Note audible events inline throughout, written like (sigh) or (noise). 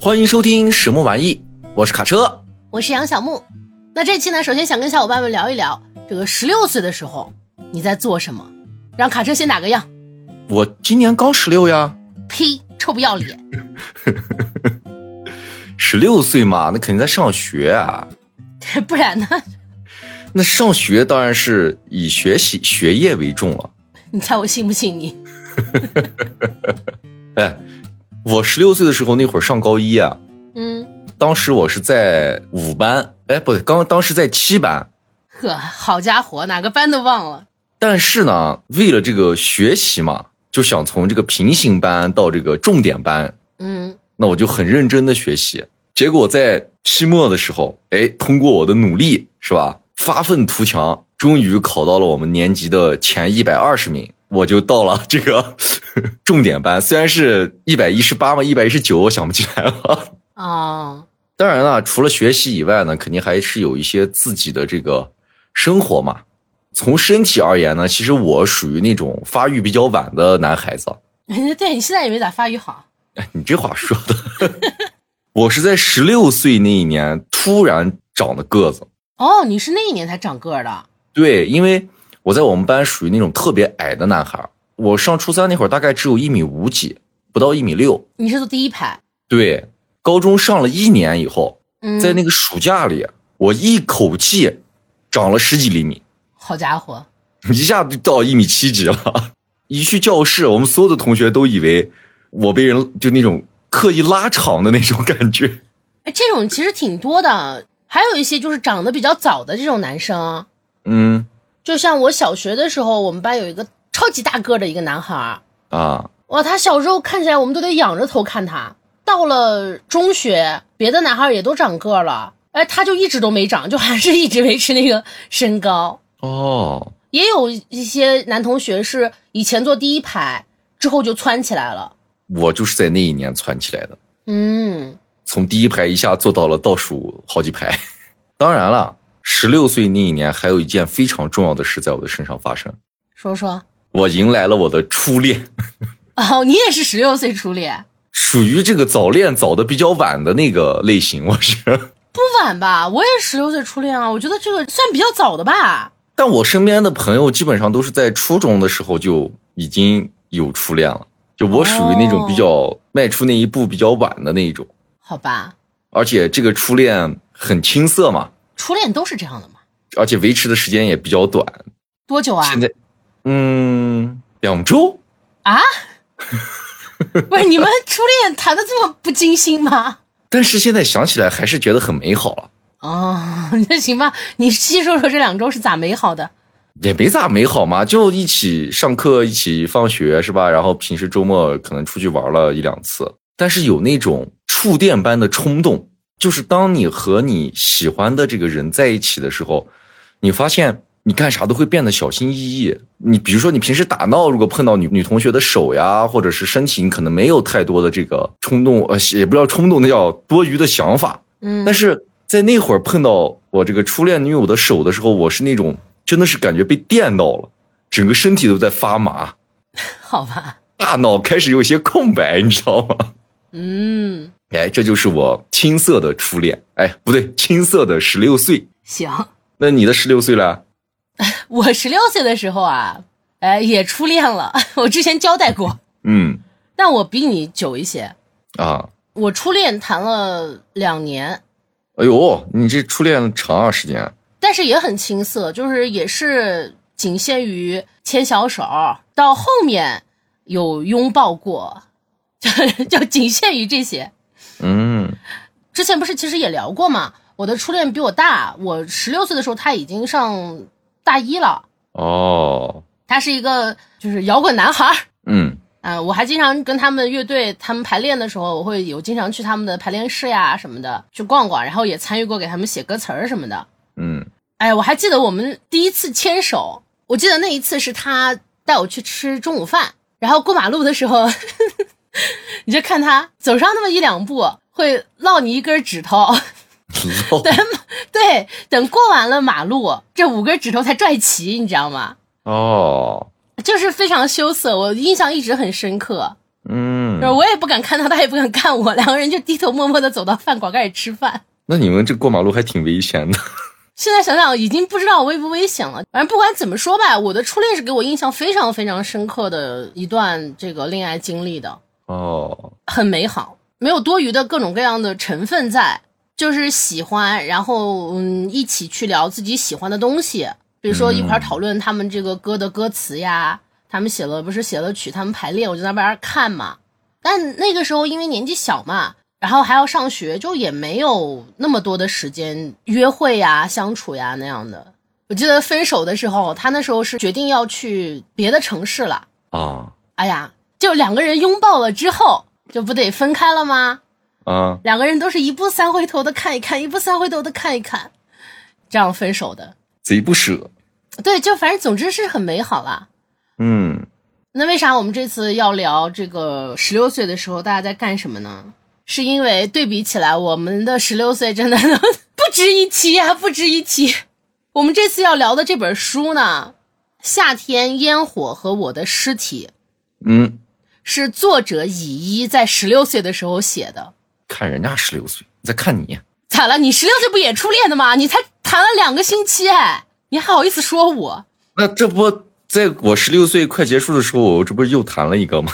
欢迎收听什么玩意？我是卡车，我是杨小木。那这期呢，首先想跟小伙伴们聊一聊，这个十六岁的时候你在做什么？让卡车先打个样。我今年刚十六呀。呸！臭不要脸。(laughs) 十六岁嘛，那肯定在上学啊。(laughs) 不然呢？那上学当然是以学习学业为重了。(laughs) 你猜我信不信你？(laughs) 哎，我十六岁的时候那会儿上高一啊。嗯。当时我是在五班，哎，不对，刚当时在七班。呵，好家伙，哪个班都忘了。但是呢，为了这个学习嘛，就想从这个平行班到这个重点班。嗯。那我就很认真的学习，结果在期末的时候，哎，通过我的努力，是吧？发愤图强，终于考到了我们年级的前一百二十名，我就到了这个 (laughs) 重点班。虽然是一百一十八嘛，一百一十九，我想不起来了。哦，当然了，除了学习以外呢，肯定还是有一些自己的这个生活嘛。从身体而言呢，其实我属于那种发育比较晚的男孩子。(laughs) 对你现在也没咋发育好。哎，你这话说的，(laughs) 我是在十六岁那一年突然长的个子。哦，你是那一年才长个的？对，因为我在我们班属于那种特别矮的男孩。我上初三那会儿大概只有一米五几，不到一米六。你是坐第一排？对，高中上了一年以后，在那个暑假里，我一口气长了十几厘米。好家伙，一下就到一米七几了。一去教室，我们所有的同学都以为。我被人就那种刻意拉长的那种感觉，哎，这种其实挺多的，还有一些就是长得比较早的这种男生，嗯，就像我小学的时候，我们班有一个超级大个的一个男孩啊，哇，他小时候看起来我们都得仰着头看他。到了中学，别的男孩也都长个了，哎，他就一直都没长，就还是一直维持那个身高。哦，也有一些男同学是以前坐第一排，之后就窜起来了。我就是在那一年窜起来的，嗯，从第一排一下坐到了倒数好几排。(laughs) 当然了，十六岁那一年还有一件非常重要的事在我的身上发生。说说，我迎来了我的初恋。(laughs) 哦，你也是十六岁初恋，属于这个早恋早的比较晚的那个类型。我是 (laughs) 不晚吧？我也十六岁初恋啊，我觉得这个算比较早的吧。但我身边的朋友基本上都是在初中的时候就已经有初恋了。就我属于那种比较迈出那一步比较晚的那一种，好吧。而且这个初恋很青涩嘛，初恋都是这样的嘛。而且维持的时间也比较短，多久啊？现在，嗯，两周。啊？(laughs) 不是你们初恋谈的这么不经心吗？但是现在想起来还是觉得很美好了。哦，(laughs) 那行吧，你细说说这两周是咋美好的？也没咋美好嘛，就一起上课，一起放学，是吧？然后平时周末可能出去玩了一两次，但是有那种触电般的冲动，就是当你和你喜欢的这个人在一起的时候，你发现你干啥都会变得小心翼翼。你比如说，你平时打闹，如果碰到女女同学的手呀，或者是身体，你可能没有太多的这个冲动，呃，也不知道冲动，那叫多余的想法。嗯，但是在那会儿碰到我这个初恋女友的手的时候，我是那种。真的是感觉被电到了，整个身体都在发麻。(laughs) 好吧，大脑开始有些空白，你知道吗？嗯，哎，这就是我青涩的初恋。哎，不对，青涩的十六岁。行，那你的十六岁了？(laughs) 我十六岁的时候啊，哎，也初恋了。(laughs) 我之前交代过。嗯，(laughs) 但我比你久一些。啊，我初恋谈了两年。哎呦，你这初恋长啊，时间。但是也很青涩，就是也是仅限于牵小手，到后面有拥抱过，就就仅限于这些。嗯，之前不是其实也聊过嘛？我的初恋比我大，我十六岁的时候他已经上大一了。哦，他是一个就是摇滚男孩。嗯，啊，我还经常跟他们乐队他们排练的时候，我会有经常去他们的排练室呀什么的去逛逛，然后也参与过给他们写歌词儿什么的。嗯。哎，我还记得我们第一次牵手，我记得那一次是他带我去吃中午饭，然后过马路的时候，(laughs) 你就看他走上那么一两步，会落你一根指头，(laughs) 等对，等过完了马路，这五根指头才拽齐，你知道吗？哦，就是非常羞涩，我印象一直很深刻。嗯就是，我也不敢看他，他也不敢看我，两个人就低头默默的走到饭馆开始吃饭。那你们这过马路还挺危险的。现在想想，已经不知道危不危险了。反正不管怎么说吧，我的初恋是给我印象非常非常深刻的一段这个恋爱经历的，哦，很美好，没有多余的各种各样的成分在，就是喜欢，然后嗯，一起去聊自己喜欢的东西，比如说一块讨论他们这个歌的歌词呀，他们写了不是写了曲，他们排练，我就在外边看嘛。但那个时候因为年纪小嘛，然后还要上学，就也没有那么多的时间约会呀、相处呀那样的。我记得分手的时候，他那时候是决定要去别的城市了。啊哎呀，就两个人拥抱了之后，就不得分开了吗？啊，两个人都是一步三回头的看一看，一步三回头的看一看，这样分手的。贼不舍。对，就反正总之是很美好啦。嗯，那为啥我们这次要聊这个十六岁的时候大家在干什么呢？是因为对比起来，我们的十六岁真的不值一提呀、不值一提。我们这次要聊的这本书呢，《夏天烟火和我的尸体》，嗯，是作者乙一在十六岁的时候写的。看人家十六岁，你再看你，咋了？你十六岁不也初恋的吗？你才谈了两个星期哎，你还好意思说我？那这不在我十六岁快结束的时候，我这不是又谈了一个吗？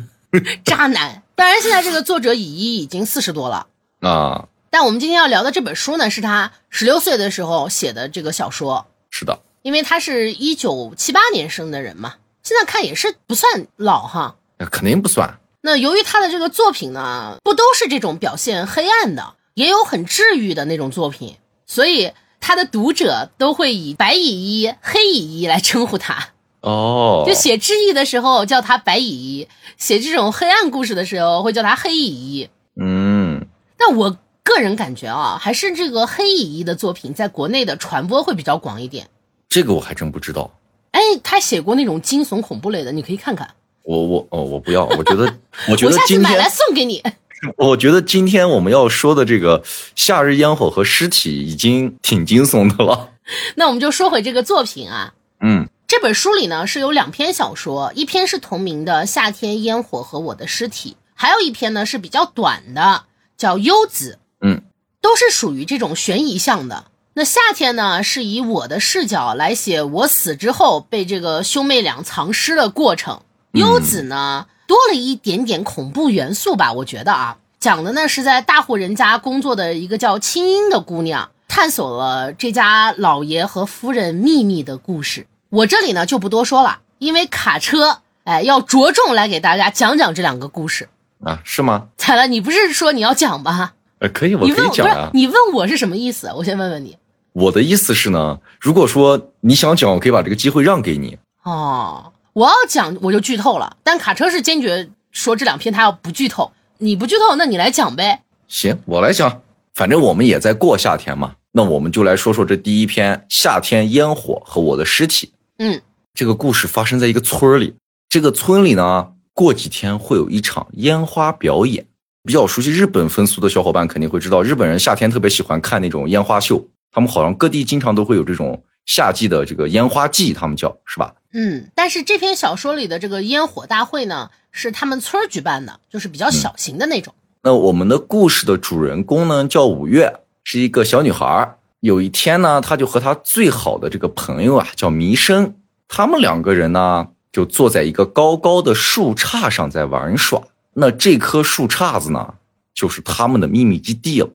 (laughs) 渣男！当然，现在这个作者乙一已经四十多了，啊，但我们今天要聊的这本书呢，是他十六岁的时候写的这个小说，是的，因为他是一九七八年生的人嘛，现在看也是不算老哈。那肯定不算。那由于他的这个作品呢，不都是这种表现黑暗的，也有很治愈的那种作品，所以他的读者都会以白乙一、黑乙一来称呼他。哦，就写治愈的时候叫他白乙一，写这种黑暗故事的时候会叫他黑乙一。嗯，但我个人感觉啊，还是这个黑乙一的作品在国内的传播会比较广一点。这个我还真不知道。哎，他写过那种惊悚恐怖类的，你可以看看。我我哦，我不要。我觉得，我觉得今天买来，送给你。(laughs) 我觉得今天我们要说的这个《夏日烟火和尸体》已经挺惊悚的了。(laughs) 那我们就说回这个作品啊，嗯这本书里呢是有两篇小说，一篇是同名的《夏天烟火和我的尸体》，还有一篇呢是比较短的，叫《幽子》。嗯，都是属于这种悬疑向的。那夏天呢，是以我的视角来写我死之后被这个兄妹俩藏尸的过程。幽子呢，多了一点点恐怖元素吧，我觉得啊，讲的呢是在大户人家工作的一个叫青音的姑娘，探索了这家老爷和夫人秘密的故事。我这里呢就不多说了，因为卡车哎要着重来给大家讲讲这两个故事。啊，是吗？彩了，你不是说你要讲吗？呃，可以，我可以讲啊。你问我是什么意思？我先问问你。我的意思是呢，如果说你想讲，我可以把这个机会让给你。哦，我要讲我就剧透了，但卡车是坚决说这两篇他要不剧透。你不剧透，那你来讲呗。行，我来讲。反正我们也在过夏天嘛，那我们就来说说这第一篇《夏天烟火和我的尸体》。嗯，这个故事发生在一个村儿里，这个村里呢，过几天会有一场烟花表演。比较熟悉日本风俗的小伙伴肯定会知道，日本人夏天特别喜欢看那种烟花秀，他们好像各地经常都会有这种夏季的这个烟花季，他们叫是吧？嗯，但是这篇小说里的这个烟火大会呢，是他们村儿举办的，就是比较小型的那种。那我们的故事的主人公呢，叫五月，是一个小女孩。有一天呢，她就和她最好的这个朋友啊，叫弥生，他们两个人呢，就坐在一个高高的树杈上在玩耍。那这棵树杈子呢，就是他们的秘密基地了。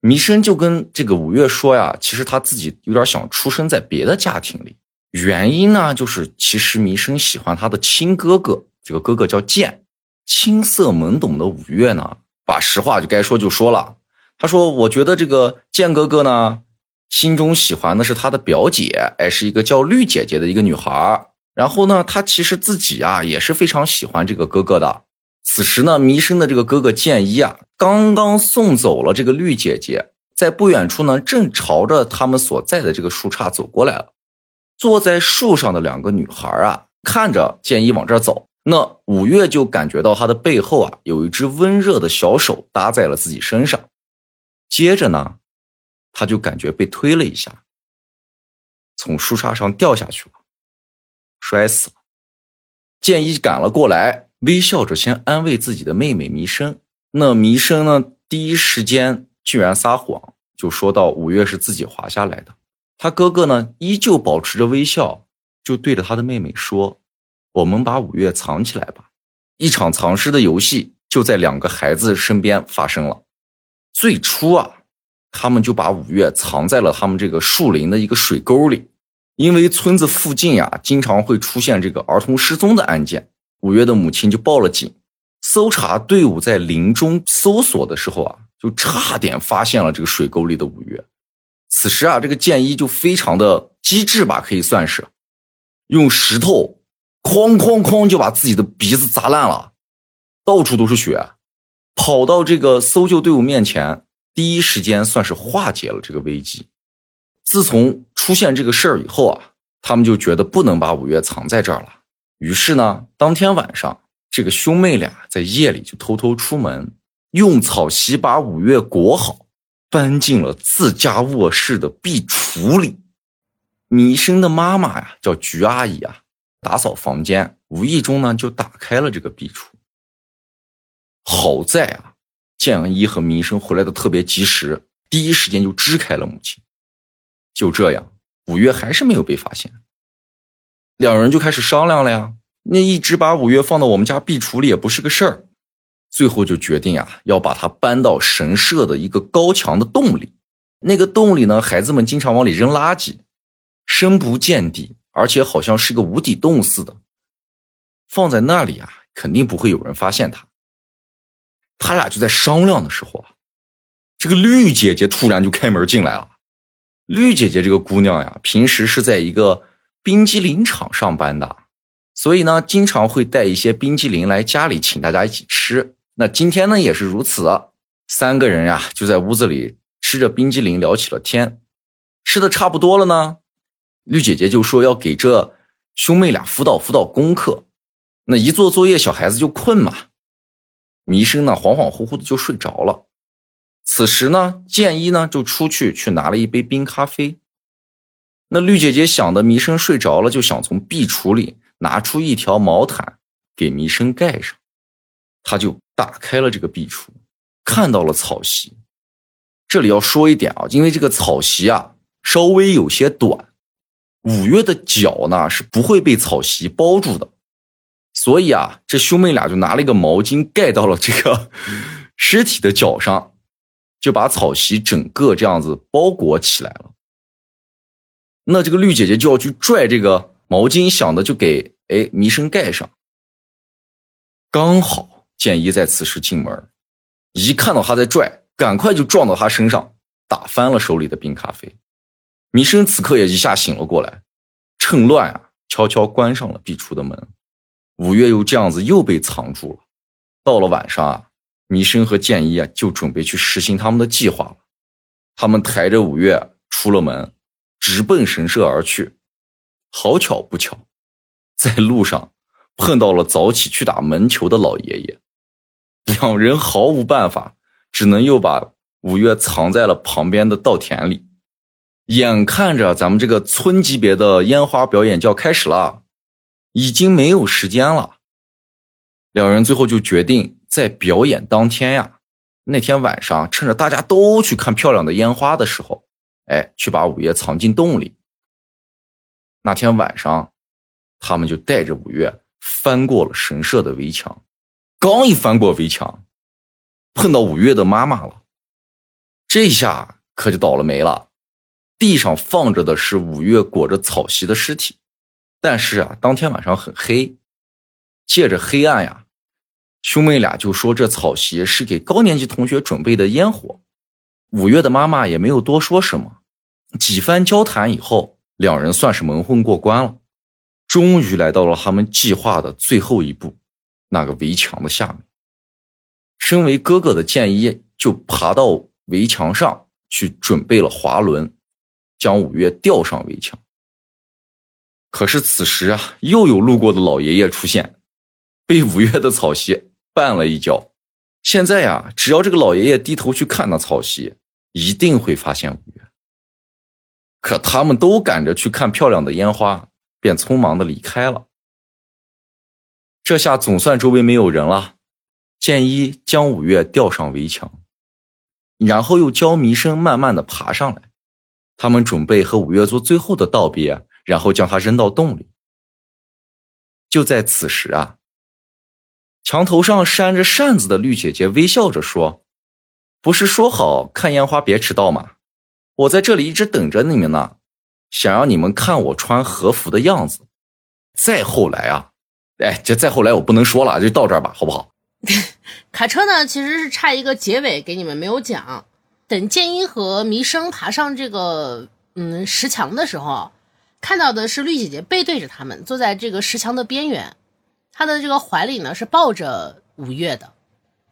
弥生就跟这个五月说呀，其实他自己有点想出生在别的家庭里，原因呢，就是其实弥生喜欢他的亲哥哥，这个哥哥叫剑。青涩懵懂的五月呢，把实话就该说就说了。他说：“我觉得这个剑哥哥呢，心中喜欢的是他的表姐，哎，是一个叫绿姐姐的一个女孩。然后呢，他其实自己啊也是非常喜欢这个哥哥的。此时呢，弥生的这个哥哥剑一啊，刚刚送走了这个绿姐姐，在不远处呢，正朝着他们所在的这个树杈走过来了。坐在树上的两个女孩啊，看着剑一往这儿走，那五月就感觉到他的背后啊，有一只温热的小手搭在了自己身上。接着呢，他就感觉被推了一下，从树杈上掉下去了，摔死了。剑一赶了过来，微笑着先安慰自己的妹妹弥生。那弥生呢，第一时间居然撒谎，就说到五月是自己滑下来的。他哥哥呢，依旧保持着微笑，就对着他的妹妹说：“我们把五月藏起来吧。”一场藏尸的游戏就在两个孩子身边发生了。最初啊，他们就把五月藏在了他们这个树林的一个水沟里，因为村子附近呀经常会出现这个儿童失踪的案件。五月的母亲就报了警，搜查队伍在林中搜索的时候啊，就差点发现了这个水沟里的五月。此时啊，这个建一就非常的机智吧，可以算是用石头哐哐哐就把自己的鼻子砸烂了，到处都是血。跑到这个搜救队伍面前，第一时间算是化解了这个危机。自从出现这个事儿以后啊，他们就觉得不能把五月藏在这儿了。于是呢，当天晚上，这个兄妹俩在夜里就偷偷出门，用草席把五月裹好，搬进了自家卧室的壁橱里。米生的妈妈呀，叫菊阿姨啊，打扫房间，无意中呢就打开了这个壁橱。好在啊，建一和弥生回来的特别及时，第一时间就支开了母亲。就这样，五月还是没有被发现。两人就开始商量了呀，那一直把五月放到我们家壁橱里也不是个事儿。最后就决定啊，要把它搬到神社的一个高墙的洞里。那个洞里呢，孩子们经常往里扔垃圾，深不见底，而且好像是个无底洞似的。放在那里啊，肯定不会有人发现它。他俩就在商量的时候啊，这个绿姐姐突然就开门进来了。绿姐姐这个姑娘呀，平时是在一个冰激凌厂上班的，所以呢，经常会带一些冰激凌来家里请大家一起吃。那今天呢也是如此，三个人呀就在屋子里吃着冰激凌聊起了天。吃的差不多了呢，绿姐姐就说要给这兄妹俩辅导辅导功课。那一做作业，小孩子就困嘛。弥生呢，恍恍惚惚的就睡着了。此时呢，建一呢就出去去拿了一杯冰咖啡。那绿姐姐想的弥生睡着了，就想从壁橱里拿出一条毛毯给弥生盖上。她就打开了这个壁橱，看到了草席。这里要说一点啊，因为这个草席啊稍微有些短，五月的脚呢是不会被草席包住的。所以啊，这兄妹俩就拿了一个毛巾盖到了这个 (laughs) 尸体的脚上，就把草席整个这样子包裹起来了。那这个绿姐姐就要去拽这个毛巾，想的就给哎弥生盖上。刚好建一在此时进门，一看到他在拽，赶快就撞到他身上，打翻了手里的冰咖啡。弥生此刻也一下醒了过来，趁乱啊，悄悄关上了壁橱的门。五月又这样子又被藏住了。到了晚上啊，弥生和建一啊就准备去实行他们的计划了。他们抬着五月出了门，直奔神社而去。好巧不巧，在路上碰到了早起去打门球的老爷爷。两人毫无办法，只能又把五月藏在了旁边的稻田里。眼看着咱们这个村级别的烟花表演就要开始了。已经没有时间了，两人最后就决定在表演当天呀，那天晚上趁着大家都去看漂亮的烟花的时候，哎，去把五月藏进洞里。那天晚上，他们就带着五月翻过了神社的围墙，刚一翻过围墙，碰到五月的妈妈了，这下可就倒了霉了，地上放着的是五月裹着草席的尸体。但是啊，当天晚上很黑，借着黑暗呀，兄妹俩就说这草席是给高年级同学准备的烟火。五月的妈妈也没有多说什么，几番交谈以后，两人算是蒙混过关了，终于来到了他们计划的最后一步，那个围墙的下面。身为哥哥的建一就爬到围墙上去，准备了滑轮，将五月吊上围墙。可是此时啊，又有路过的老爷爷出现，被五月的草席绊了一跤。现在呀，只要这个老爷爷低头去看那草席，一定会发现五月。可他们都赶着去看漂亮的烟花，便匆忙的离开了。这下总算周围没有人了。建一将五月吊上围墙，然后又教弥生慢慢的爬上来。他们准备和五月做最后的道别，然后将他扔到洞里。就在此时啊，墙头上扇着扇子的绿姐姐微笑着说：“不是说好看烟花别迟到吗？我在这里一直等着你们呢，想让你们看我穿和服的样子。再后来啊，哎，这再后来我不能说了，就到这儿吧，好不好？” (laughs) 卡车呢，其实是差一个结尾给你们没有讲。等剑一和弥生爬上这个嗯石墙的时候，看到的是绿姐姐背对着他们，坐在这个石墙的边缘，她的这个怀里呢是抱着五月的，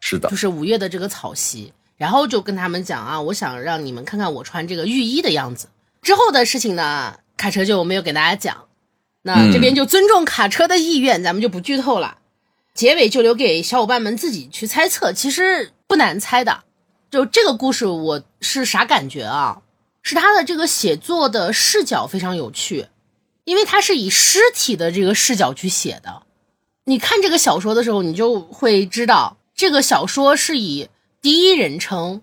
是的，就是五月的这个草席，然后就跟他们讲啊，我想让你们看看我穿这个浴衣的样子。之后的事情呢，卡车就没有给大家讲，那这边就尊重卡车的意愿，咱们就不剧透了。结尾就留给小伙伴们自己去猜测，其实不难猜的。就这个故事，我是啥感觉啊？是他的这个写作的视角非常有趣，因为他是以尸体的这个视角去写的。你看这个小说的时候，你就会知道，这个小说是以第一人称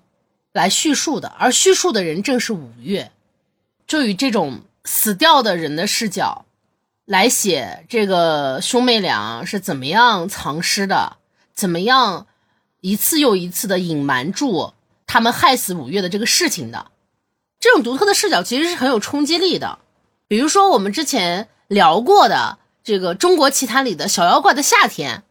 来叙述的，而叙述的人正是五月，就以这种死掉的人的视角。来写这个兄妹俩是怎么样藏尸的，怎么样一次又一次的隐瞒住他们害死五月的这个事情的，这种独特的视角其实是很有冲击力的。比如说我们之前聊过的这个《中国奇谭》里的小妖怪的夏天，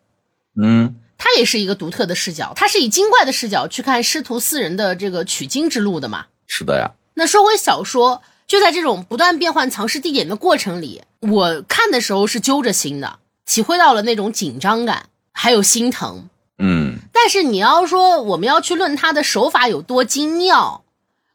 嗯，它也是一个独特的视角，它是以精怪的视角去看师徒四人的这个取经之路的嘛。是的呀。那说回小说。就在这种不断变换藏尸地点的过程里，我看的时候是揪着心的，体会到了那种紧张感，还有心疼。嗯，但是你要说我们要去论他的手法有多精妙，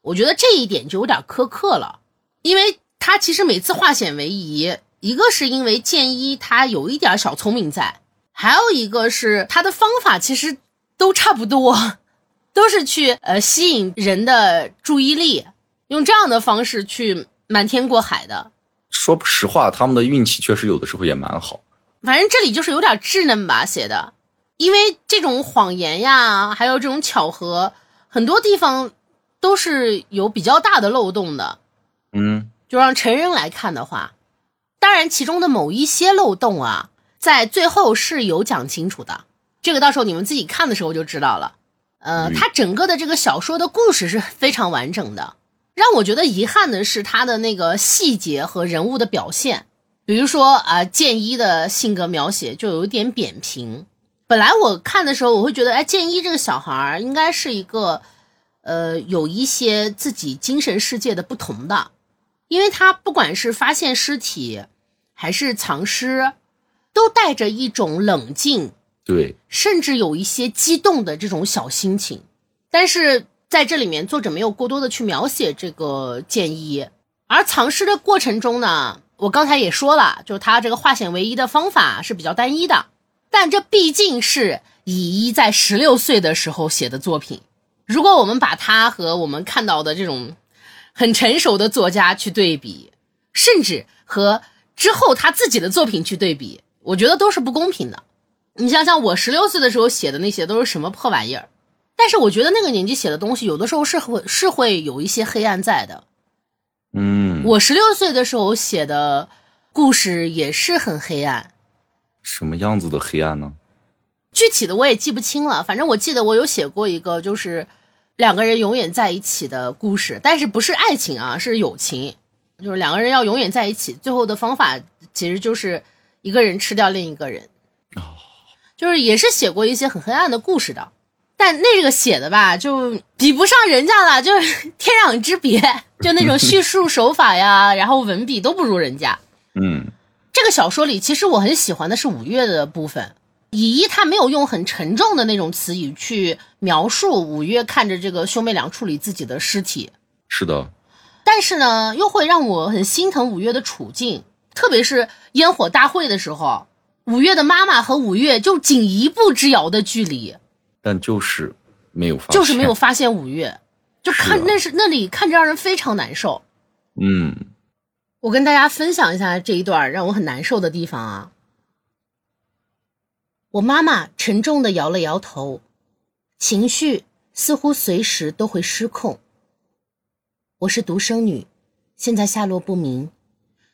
我觉得这一点就有点苛刻了，因为他其实每次化险为夷，一个是因为剑一他有一点小聪明在，还有一个是他的方法其实都差不多，(laughs) 都是去呃吸引人的注意力。用这样的方式去瞒天过海的，说实话，他们的运气确实有的时候也蛮好。反正这里就是有点稚嫩吧写的，因为这种谎言呀，还有这种巧合，很多地方都是有比较大的漏洞的。嗯，就让成人来看的话，当然其中的某一些漏洞啊，在最后是有讲清楚的。这个到时候你们自己看的时候就知道了。呃，它整个的这个小说的故事是非常完整的。让我觉得遗憾的是它的那个细节和人物的表现，比如说啊，剑一的性格描写就有一点扁平。本来我看的时候，我会觉得，哎，剑一这个小孩儿应该是一个，呃，有一些自己精神世界的不同的，因为他不管是发现尸体，还是藏诗，都带着一种冷静，对，甚至有一些激动的这种小心情，但是。在这里面，作者没有过多的去描写这个建一，而藏诗的过程中呢，我刚才也说了，就是他这个化险为夷的方法是比较单一的，但这毕竟是乙一在十六岁的时候写的作品，如果我们把他和我们看到的这种很成熟的作家去对比，甚至和之后他自己的作品去对比，我觉得都是不公平的。你想想，我十六岁的时候写的那些都是什么破玩意儿？但是我觉得那个年纪写的东西，有的时候是会是会有一些黑暗在的。嗯，我十六岁的时候写的故事也是很黑暗。什么样子的黑暗呢？具体的我也记不清了，反正我记得我有写过一个，就是两个人永远在一起的故事，但是不是爱情啊，是友情，就是两个人要永远在一起，最后的方法其实就是一个人吃掉另一个人。哦，就是也是写过一些很黑暗的故事的。但那个写的吧，就比不上人家了，就是 (laughs) 天壤之别。就那种叙述手法呀，然后文笔都不如人家。嗯，这个小说里，其实我很喜欢的是五月的部分。乙一他没有用很沉重的那种词语去描述五月看着这个兄妹俩处理自己的尸体。是的。但是呢，又会让我很心疼五月的处境，特别是烟火大会的时候，五月的妈妈和五月就仅一步之遥的距离。但就是没有发，就是没有发现五月，就看那是那里看着让人非常难受。嗯，我跟大家分享一下这一段让我很难受的地方啊。我妈妈沉重的摇了摇头，情绪似乎随时都会失控。我是独生女，现在下落不明，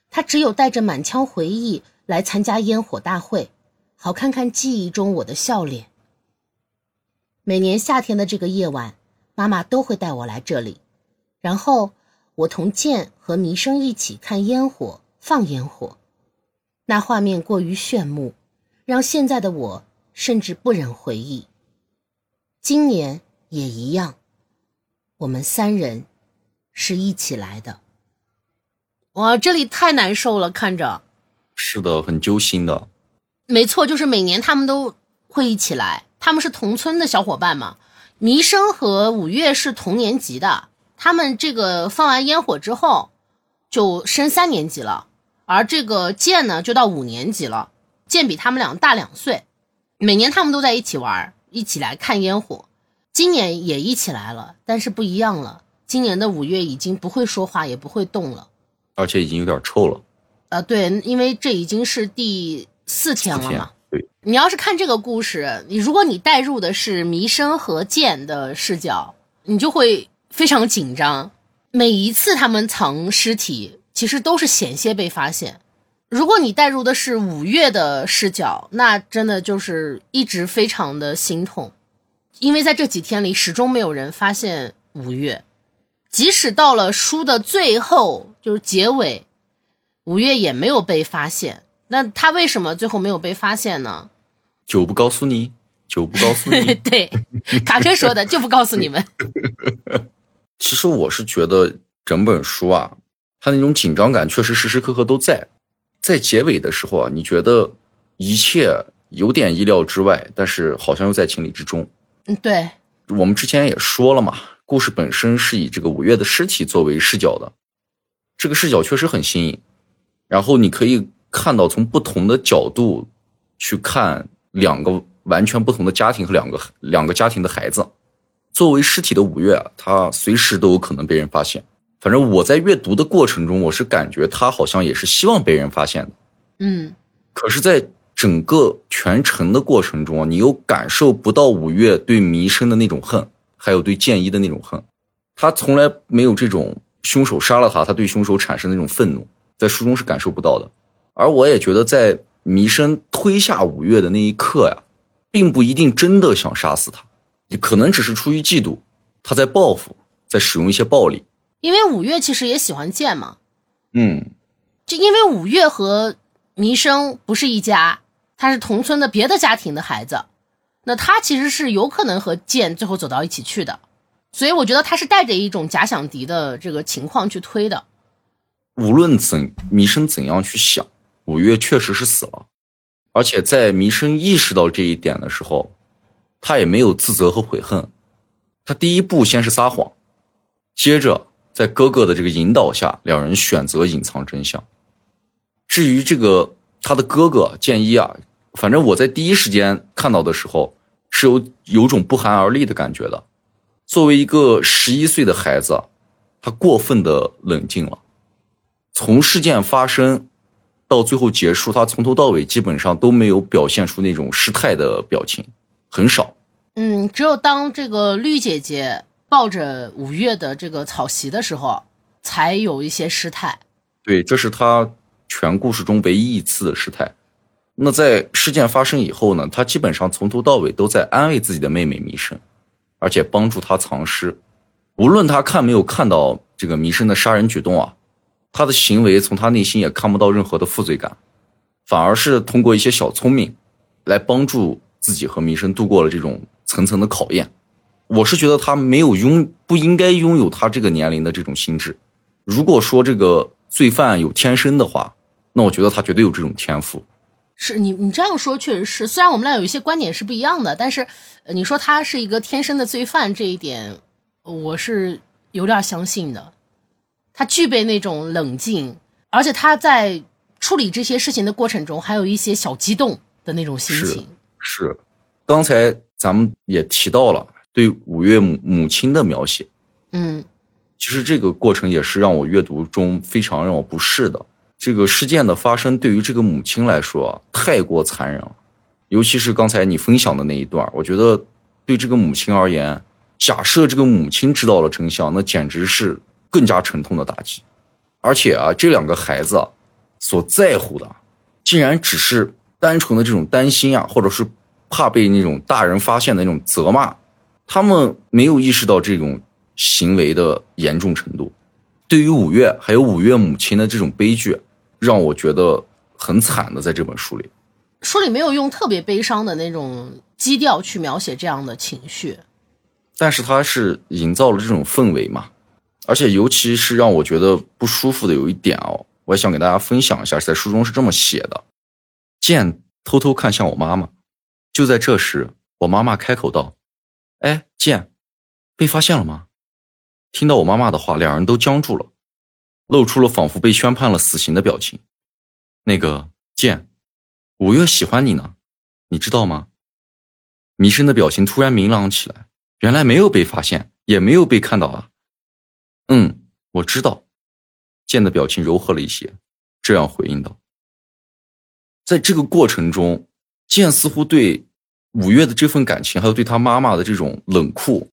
她只有带着满腔回忆来参加烟火大会，好看看记忆中我的笑脸。每年夏天的这个夜晚，妈妈都会带我来这里，然后我同剑和弥生一起看烟火、放烟火，那画面过于炫目。让现在的我甚至不忍回忆。今年也一样，我们三人是一起来的。哇，这里太难受了，看着。是的，很揪心的。没错，就是每年他们都会一起来，他们是同村的小伙伴嘛。弥生和五月是同年级的，他们这个放完烟火之后就升三年级了，而这个剑呢就到五年级了。剑比他们俩大两岁，每年他们都在一起玩，一起来看烟火。今年也一起来了，但是不一样了。今年的五月已经不会说话，也不会动了，而且已经有点臭了。啊，对，因为这已经是第四天了嘛。对，你要是看这个故事，你如果你带入的是弥生和剑的视角，你就会非常紧张。每一次他们藏尸体，其实都是险些被发现。如果你带入的是五月的视角，那真的就是一直非常的心痛，因为在这几天里始终没有人发现五月，即使到了书的最后，就是结尾，五月也没有被发现。那他为什么最后没有被发现呢？就不告诉你，就不告诉你。(laughs) 对，卡车说的就不告诉你们。(laughs) 其实我是觉得整本书啊，它那种紧张感确实时时刻刻都在。在结尾的时候啊，你觉得一切有点意料之外，但是好像又在情理之中。嗯，对。我们之前也说了嘛，故事本身是以这个五月的尸体作为视角的，这个视角确实很新颖。然后你可以看到从不同的角度去看两个完全不同的家庭和两个两个家庭的孩子。作为尸体的五月啊，他随时都有可能被人发现。反正我在阅读的过程中，我是感觉他好像也是希望被人发现的，嗯。可是，在整个全程的过程中，你又感受不到五月对弥生的那种恨，还有对剑一的那种恨。他从来没有这种凶手杀了他，他对凶手产生那种愤怒，在书中是感受不到的。而我也觉得，在弥生推下五月的那一刻呀，并不一定真的想杀死他，你可能只是出于嫉妒，他在报复，在使用一些暴力。因为五月其实也喜欢剑嘛，嗯，就因为五月和弥生不是一家，他是同村的别的家庭的孩子，那他其实是有可能和剑最后走到一起去的，所以我觉得他是带着一种假想敌的这个情况去推的。无论怎弥生怎样去想，五月确实是死了，而且在弥生意识到这一点的时候，他也没有自责和悔恨，他第一步先是撒谎，接着。在哥哥的这个引导下，两人选择隐藏真相。至于这个他的哥哥剑一啊，反正我在第一时间看到的时候是有有种不寒而栗的感觉的。作为一个十一岁的孩子，他过分的冷静了。从事件发生到最后结束，他从头到尾基本上都没有表现出那种失态的表情，很少。嗯，只有当这个绿姐姐。抱着五月的这个草席的时候，才有一些失态。对，这是他全故事中唯一一次的失态。那在事件发生以后呢？他基本上从头到尾都在安慰自己的妹妹弥生，而且帮助他藏尸。无论他看没有看到这个弥生的杀人举动啊，他的行为从他内心也看不到任何的负罪感，反而是通过一些小聪明，来帮助自己和弥生度过了这种层层的考验。我是觉得他没有拥不应该拥有他这个年龄的这种心智。如果说这个罪犯有天生的话，那我觉得他绝对有这种天赋。是你你这样说确实是，虽然我们俩有一些观点是不一样的，但是你说他是一个天生的罪犯这一点，我是有点相信的。他具备那种冷静，而且他在处理这些事情的过程中，还有一些小激动的那种心情。是，刚才咱们也提到了。对五月母母亲的描写，嗯，其实这个过程也是让我阅读中非常让我不适的。这个事件的发生对于这个母亲来说太过残忍了，尤其是刚才你分享的那一段，我觉得对这个母亲而言，假设这个母亲知道了真相，那简直是更加沉痛的打击。而且啊，这两个孩子所在乎的，竟然只是单纯的这种担心啊，或者是怕被那种大人发现的那种责骂，他们没有意识到这种行为的严重程度。对于五月还有五月母亲的这种悲剧，让我觉得很惨的，在这本书里。书里没有用特别悲伤的那种基调去描写这样的情绪，但是它是营造了这种氛围嘛，而且尤其是让我觉得不舒服的有一点哦，我也想给大家分享一下，在书中是这么写的：剑偷偷看向我妈妈，就在这时，我妈妈开口道：“哎，剑，被发现了吗？”听到我妈妈的话，两人都僵住了，露出了仿佛被宣判了死刑的表情。那个剑。五月喜欢你呢，你知道吗？弥生的表情突然明朗起来，原来没有被发现，也没有被看到啊。嗯，我知道。剑的表情柔和了一些，这样回应道：“在这个过程中，剑似乎对五月的这份感情，还有对他妈妈的这种冷酷，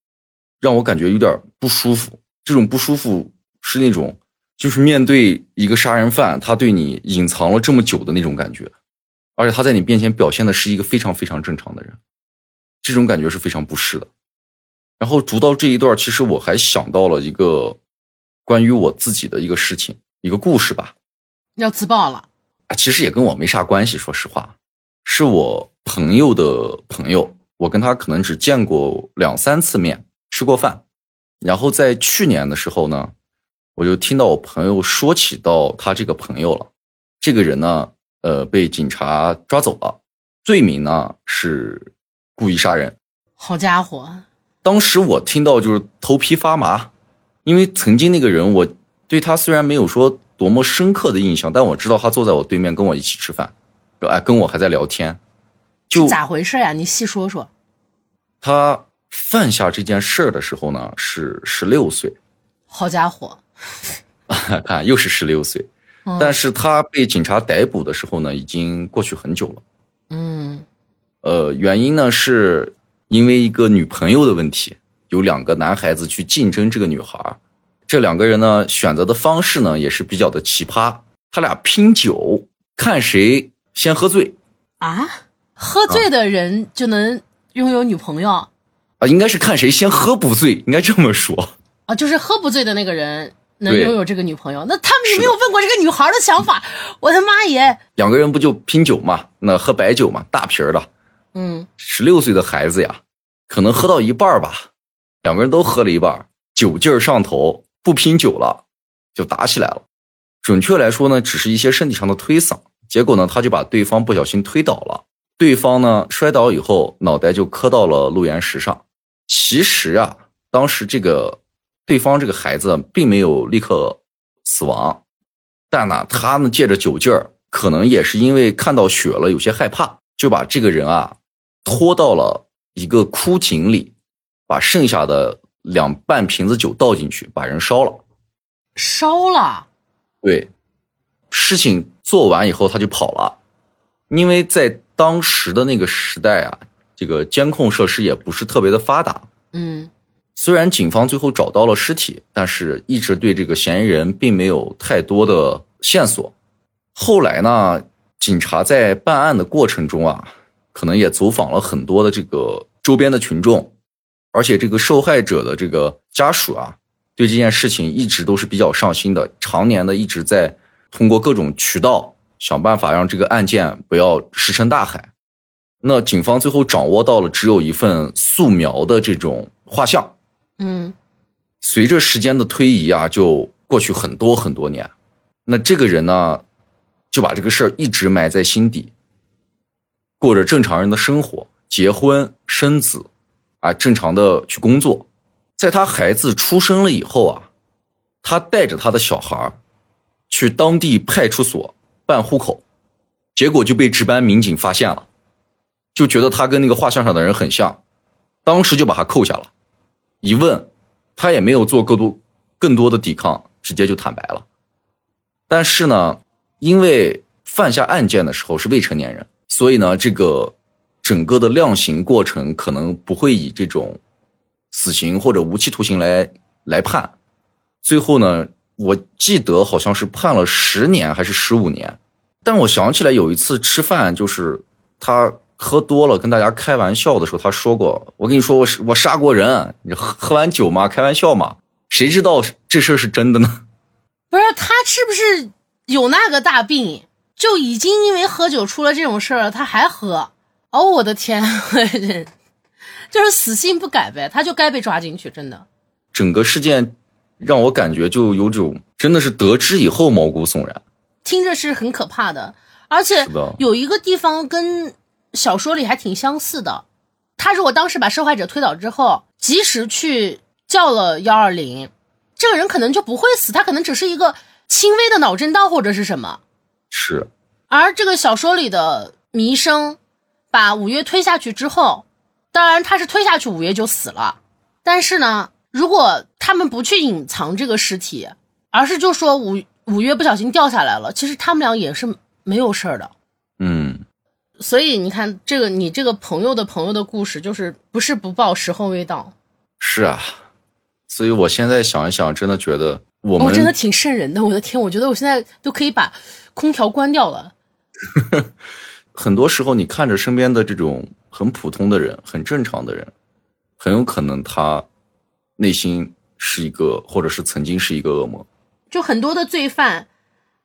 让我感觉有点不舒服。这种不舒服是那种，就是面对一个杀人犯，他对你隐藏了这么久的那种感觉。”而且他在你面前表现的是一个非常非常正常的人，这种感觉是非常不适的。然后读到这一段，其实我还想到了一个关于我自己的一个事情，一个故事吧。要自爆了啊！其实也跟我没啥关系，说实话，是我朋友的朋友，我跟他可能只见过两三次面，吃过饭。然后在去年的时候呢，我就听到我朋友说起到他这个朋友了，这个人呢。呃，被警察抓走了，罪名呢是故意杀人。好家伙！当时我听到就是头皮发麻，因为曾经那个人，我对他虽然没有说多么深刻的印象，但我知道他坐在我对面跟我一起吃饭，哎，跟我还在聊天。就咋回事呀？你细说说。他犯下这件事儿的时候呢，是十六岁。好家伙！(laughs) 看，又是十六岁。但是他被警察逮捕的时候呢，已经过去很久了。嗯，呃，原因呢是因为一个女朋友的问题，有两个男孩子去竞争这个女孩，这两个人呢选择的方式呢也是比较的奇葩，他俩拼酒，看谁先喝醉。啊，喝醉的人就能拥有女朋友？啊，应该是看谁先喝不醉，应该这么说。啊，就是喝不醉的那个人。能拥有这个女朋友，那他们有没有问过这个女孩的想法？我的妈耶！两个人不就拼酒嘛？那喝白酒嘛，大瓶的。嗯，十六岁的孩子呀，可能喝到一半吧，两个人都喝了一半，酒劲儿上头，不拼酒了，就打起来了。准确来说呢，只是一些身体上的推搡。结果呢，他就把对方不小心推倒了，对方呢摔倒以后，脑袋就磕到了路岩石上。其实啊，当时这个。对方这个孩子并没有立刻死亡，但呢，他呢借着酒劲儿，可能也是因为看到血了，有些害怕，就把这个人啊拖到了一个枯井里，把剩下的两半瓶子酒倒进去，把人烧了。烧了？对，事情做完以后他就跑了，因为在当时的那个时代啊，这个监控设施也不是特别的发达。嗯。虽然警方最后找到了尸体，但是一直对这个嫌疑人并没有太多的线索。后来呢，警察在办案的过程中啊，可能也走访了很多的这个周边的群众，而且这个受害者的这个家属啊，对这件事情一直都是比较上心的，常年的一直在通过各种渠道想办法让这个案件不要石沉大海。那警方最后掌握到了只有一份素描的这种画像。嗯，随着时间的推移啊，就过去很多很多年。那这个人呢，就把这个事儿一直埋在心底，过着正常人的生活，结婚生子，啊，正常的去工作。在他孩子出生了以后啊，他带着他的小孩去当地派出所办户口，结果就被值班民警发现了，就觉得他跟那个画像上的人很像，当时就把他扣下了。一问，他也没有做更多更多的抵抗，直接就坦白了。但是呢，因为犯下案件的时候是未成年人，所以呢，这个整个的量刑过程可能不会以这种死刑或者无期徒刑来来判。最后呢，我记得好像是判了十年还是十五年。但我想起来有一次吃饭，就是他喝多了跟大家开玩笑的时候，他说过：“我跟你说，我我杀过人，你喝喝完酒嘛，开玩笑嘛，谁知道这事儿是真的呢？”不是他是不是有那个大病？就已经因为喝酒出了这种事儿了，他还喝？哦，我的天，(laughs) 就是死性不改呗，他就该被抓进去，真的。整个事件让我感觉就有种真的是得知以后毛骨悚然，听着是很可怕的。而且有一个地方跟小说里还挺相似的，他如果当时把受害者推倒之后，及时去叫了幺二零，这个人可能就不会死，他可能只是一个轻微的脑震荡或者是什么。是，而这个小说里的弥生，把五月推下去之后，当然他是推下去，五月就死了。但是呢，如果他们不去隐藏这个尸体，而是就说五五月不小心掉下来了，其实他们俩也是没有事儿的。嗯，所以你看，这个你这个朋友的朋友的故事，就是不是不报，时候未到。是啊，所以我现在想一想，真的觉得我们真的挺瘆人的。我的天，我觉得我现在都可以把。空调关掉了。(laughs) 很多时候，你看着身边的这种很普通的人、很正常的人，很有可能他内心是一个，或者是曾经是一个恶魔。就很多的罪犯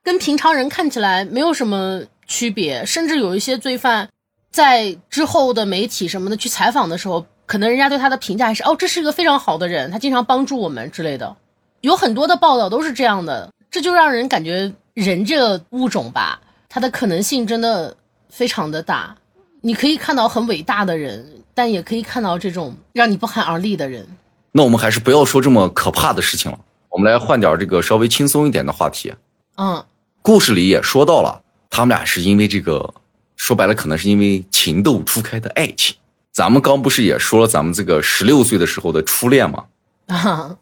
跟平常人看起来没有什么区别，甚至有一些罪犯在之后的媒体什么的去采访的时候，可能人家对他的评价还是哦，这是一个非常好的人，他经常帮助我们之类的。有很多的报道都是这样的，这就让人感觉。人这个物种吧，它的可能性真的非常的大。你可以看到很伟大的人，但也可以看到这种让你不寒而栗的人。那我们还是不要说这么可怕的事情了，我们来换点这个稍微轻松一点的话题。嗯，故事里也说到了，他们俩是因为这个，说白了可能是因为情窦初开的爱情。咱们刚不是也说了咱们这个十六岁的时候的初恋吗？啊，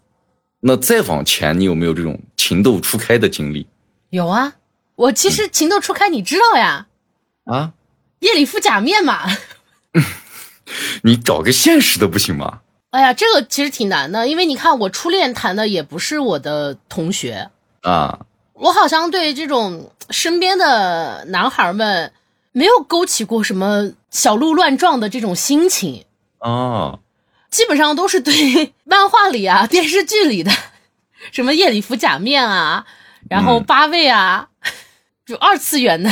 那再往前，你有没有这种情窦初开的经历？有啊，我其实情窦初开，你知道呀？啊，夜里敷假面嘛。你找个现实的不行吗？哎呀，这个其实挺难的，因为你看，我初恋谈的也不是我的同学啊。我好像对这种身边的男孩们没有勾起过什么小鹿乱撞的这种心情啊。基本上都是对漫画里啊、(laughs) 电视剧里的 (laughs) 什么夜里服假面啊。然后八位啊，(laughs) 就二次元的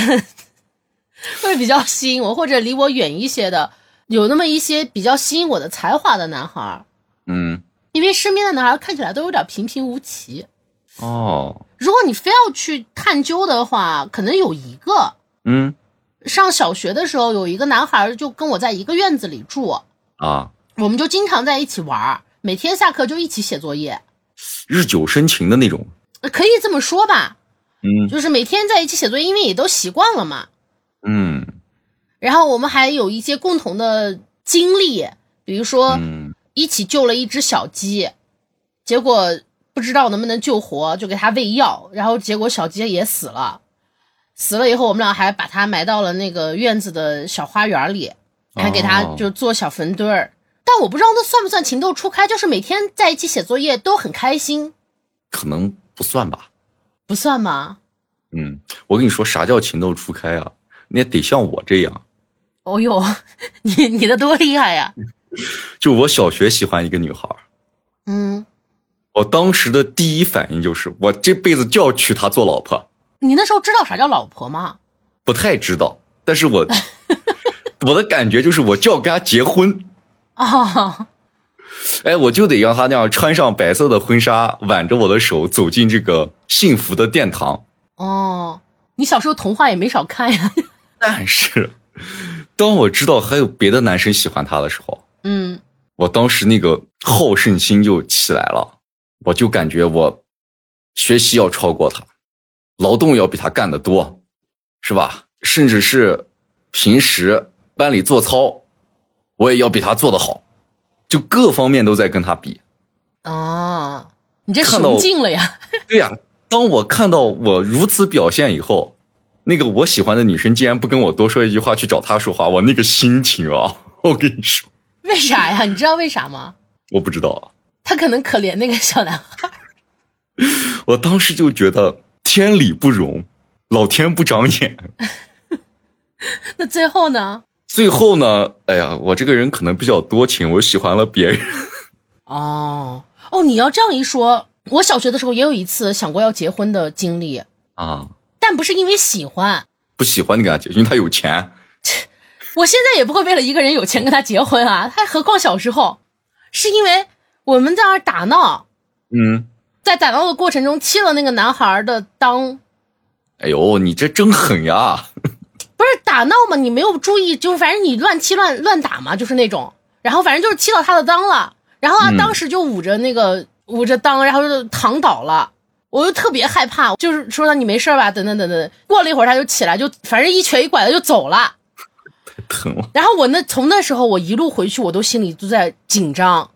会比较吸引我，或者离我远一些的，有那么一些比较吸引我的才华的男孩嗯，因为身边的男孩看起来都有点平平无奇。哦，如果你非要去探究的话，可能有一个。嗯，上小学的时候有一个男孩就跟我在一个院子里住。啊，我们就经常在一起玩，每天下课就一起写作业，日久生情的那种。可以这么说吧，嗯，就是每天在一起写作业，因为也都习惯了嘛，嗯，然后我们还有一些共同的经历，比如说一起救了一只小鸡，结果不知道能不能救活，就给他喂药，然后结果小杰也死了，死了以后我们俩还把他埋到了那个院子的小花园里，还给他就做小坟堆儿，但我不知道那算不算情窦初开，就是每天在一起写作业都很开心，可能。不算吧，不算吗？嗯，我跟你说，啥叫情窦初开啊？你也得像我这样。哦哟，(laughs) 你你的多厉害呀！(laughs) 就我小学喜欢一个女孩，嗯，我当时的第一反应就是，我这辈子就要娶她做老婆。你那时候知道啥叫老婆吗？不太知道，但是我 (laughs) 我的感觉就是，我就要跟她结婚。啊。(laughs) 哎，我就得让她那样穿上白色的婚纱，挽着我的手走进这个幸福的殿堂。哦，你小时候童话也没少看呀。但是，当我知道还有别的男生喜欢她的时候，嗯，我当时那个好胜心就起来了，我就感觉我学习要超过他，劳动要比他干得多，是吧？甚至是平时班里做操，我也要比他做得好。就各方面都在跟他比，啊，你这雄竞了呀？(laughs) 对呀，当我看到我如此表现以后，那个我喜欢的女生竟然不跟我多说一句话，去找他说话，我那个心情啊，(laughs) 我跟你说，为啥呀？你知道为啥吗？我不知道啊。(laughs) 他可能可怜那个小男孩。我当时就觉得天理不容，老天不长眼。(laughs) 那最后呢？最后呢？哎呀，我这个人可能比较多情，我喜欢了别人。(laughs) 哦哦，你要这样一说，我小学的时候也有一次想过要结婚的经历啊，但不是因为喜欢，不喜欢你跟他结，因为他有钱。我现在也不会为了一个人有钱跟他结婚啊，他何况小时候，是因为我们在那儿打闹，嗯，在打闹的过程中踢了那个男孩的裆。哎呦，你这真狠呀！不是打闹嘛，你没有注意，就反正你乱踢乱乱打嘛，就是那种，然后反正就是踢到他的裆了。然后他当时就捂着那个捂着裆，然后就躺倒了，我就特别害怕，就是说他你没事吧？等等等等。过了一会儿他就起来，就反正一瘸一拐的就走了。太 (laughs) 疼了。然后我那从那时候我一路回去，我都心里都在紧张、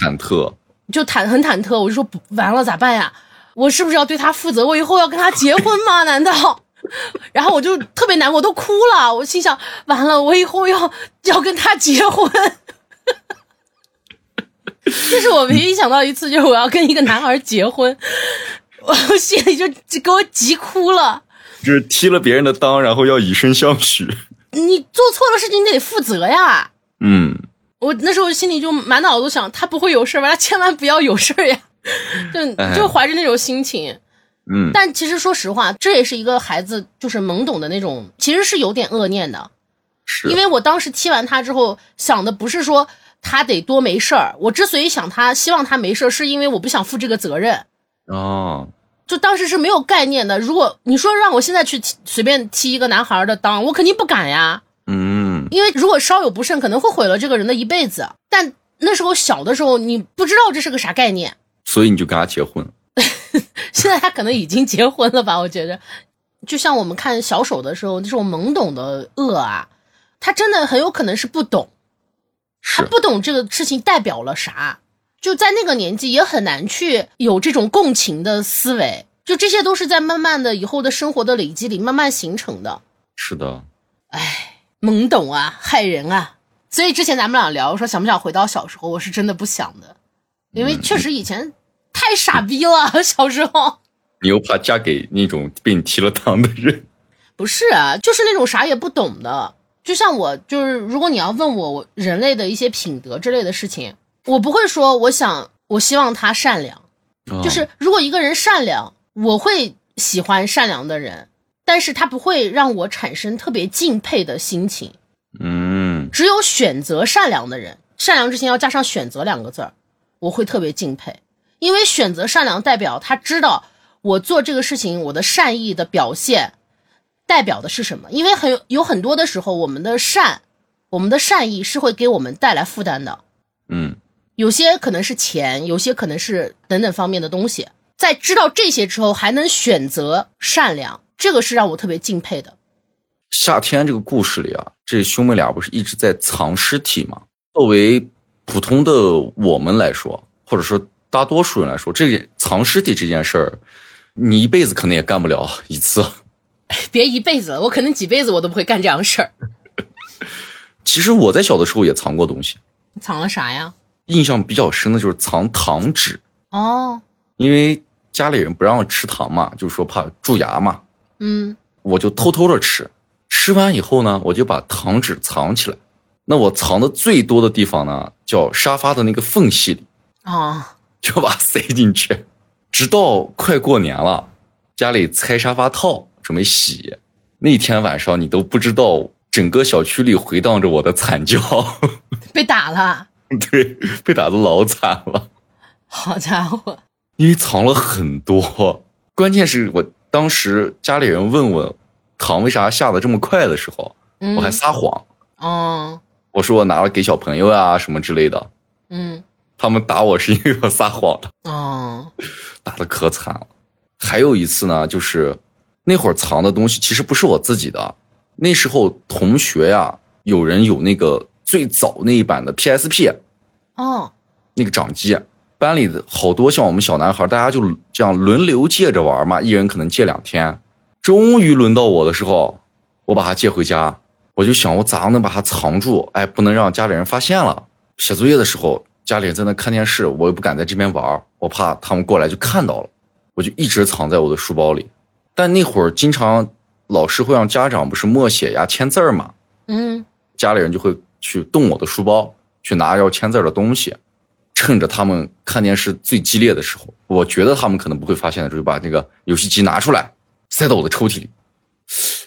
忐忑，就忐很忐忑。我就说不完了咋办呀？我是不是要对他负责？我以后要跟他结婚吗？难道？(laughs) 然后我就特别难过，都哭了。我心想完了，我以后要要跟他结婚。(laughs) 这是我唯一想到一次，就是我要跟一个男孩结婚，(laughs) 我心里就给我急哭了。就是踢了别人的裆，然后要以身相许。你做错了事情，你得负责呀。嗯，我那时候心里就满脑子想，他不会有事吧？他千万不要有事呀。就就怀着那种心情。嗯，但其实说实话，这也是一个孩子就是懵懂的那种，其实是有点恶念的。是，因为我当时踢完他之后，想的不是说。他得多没事儿。我之所以想他，希望他没事儿，是因为我不想负这个责任。哦，就当时是没有概念的。如果你说让我现在去踢随便踢一个男孩的裆，我肯定不敢呀。嗯，因为如果稍有不慎，可能会毁了这个人的一辈子。但那时候小的时候，你不知道这是个啥概念，所以你就跟他结婚。(laughs) 现在他可能已经结婚了吧？我觉得，就像我们看小手的时候，这种懵懂的恶啊，他真的很有可能是不懂。他不懂这个事情代表了啥，就在那个年纪也很难去有这种共情的思维，就这些都是在慢慢的以后的生活的累积里慢慢形成的。是的，哎，懵懂啊，害人啊！所以之前咱们俩聊说想不想回到小时候，我是真的不想的，因为确实以前太傻逼了，(laughs) 小时候。你又怕嫁给那种被你踢了裆的人？不是啊，就是那种啥也不懂的。就像我，就是如果你要问我我人类的一些品德之类的事情，我不会说我想我希望他善良，就是如果一个人善良，我会喜欢善良的人，但是他不会让我产生特别敬佩的心情。嗯，只有选择善良的人，善良之前要加上选择两个字儿，我会特别敬佩，因为选择善良代表他知道我做这个事情我的善意的表现。代表的是什么？因为很有很多的时候，我们的善，我们的善意是会给我们带来负担的。嗯，有些可能是钱，有些可能是等等方面的东西。在知道这些之后，还能选择善良，这个是让我特别敬佩的。夏天这个故事里啊，这兄妹俩不是一直在藏尸体吗？作为普通的我们来说，或者说大多数人来说，这藏尸体这件事儿，你一辈子可能也干不了一次。(laughs) 别一辈子了，我可能几辈子我都不会干这样的事儿。(laughs) 其实我在小的时候也藏过东西，藏了啥呀？印象比较深的就是藏糖纸哦，因为家里人不让吃糖嘛，就是说怕蛀牙嘛。嗯，我就偷偷的吃，吃完以后呢，我就把糖纸藏起来。那我藏的最多的地方呢，叫沙发的那个缝隙里。啊，就把塞进去，直到快过年了，家里拆沙发套。准备洗，那天晚上你都不知道，整个小区里回荡着我的惨叫，被打了，(laughs) 对，被打的老惨了。好家伙，因为藏了很多，关键是我当时家里人问我糖为啥下的这么快的时候，我还撒谎，哦，我说我拿了给小朋友啊什么之类的，嗯，他们打我是因为我撒谎的，哦，打的可惨了。还有一次呢，就是。那会儿藏的东西其实不是我自己的，那时候同学呀，有人有那个最早那一版的 PSP，哦，那个掌机，班里的好多像我们小男孩，大家就这样轮流借着玩嘛，一人可能借两天，终于轮到我的时候，我把它借回家，我就想我咋能把它藏住？哎，不能让家里人发现了。写作业的时候，家里人在那看电视，我又不敢在这边玩，我怕他们过来就看到了，我就一直藏在我的书包里。但那会儿经常老师会让家长不是默写呀、签字儿嘛，嗯，家里人就会去动我的书包，去拿要签字的东西。趁着他们看电视最激烈的时候，我觉得他们可能不会发现的时候，就把那个游戏机拿出来，塞到我的抽屉里。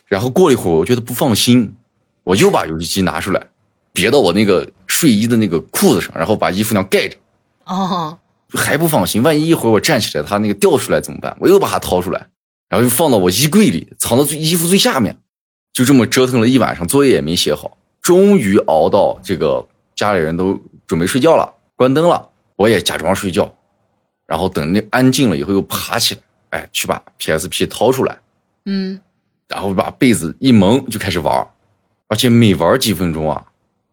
然后过了一会儿，我觉得不放心，我又把游戏机拿出来，别到我那个睡衣的那个裤子上，然后把衣服那样盖着，哦，还不放心，万一一会儿我站起来，它那个掉出来怎么办？我又把它掏出来，然后又放到我衣柜里，藏到最衣服最下面，就这么折腾了一晚上，作业也没写好，终于熬到这个家里人都准备睡觉了，关灯了，我也假装睡觉，然后等那安静了以后又爬起来，哎，去把 PSP 掏出来，嗯，然后把被子一蒙就开始玩，而且每玩几分钟啊，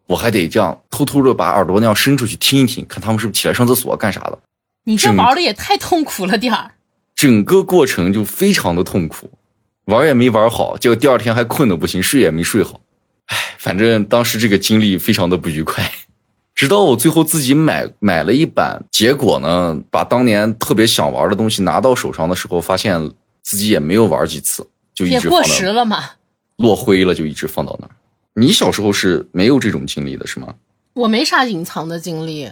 我还得这样偷偷的把耳朵那样伸出去听一听，看他们是不是起来上厕所干啥的。你这玩的也太痛苦了点儿。整个过程就非常的痛苦，玩也没玩好，结果第二天还困得不行，睡也没睡好。哎，反正当时这个经历非常的不愉快。直到我最后自己买买了一版，结果呢，把当年特别想玩的东西拿到手上的时候，发现自己也没有玩几次，就一也过时了嘛。落灰了，就一直放到那儿。你小时候是没有这种经历的，是吗？我没啥隐藏的经历，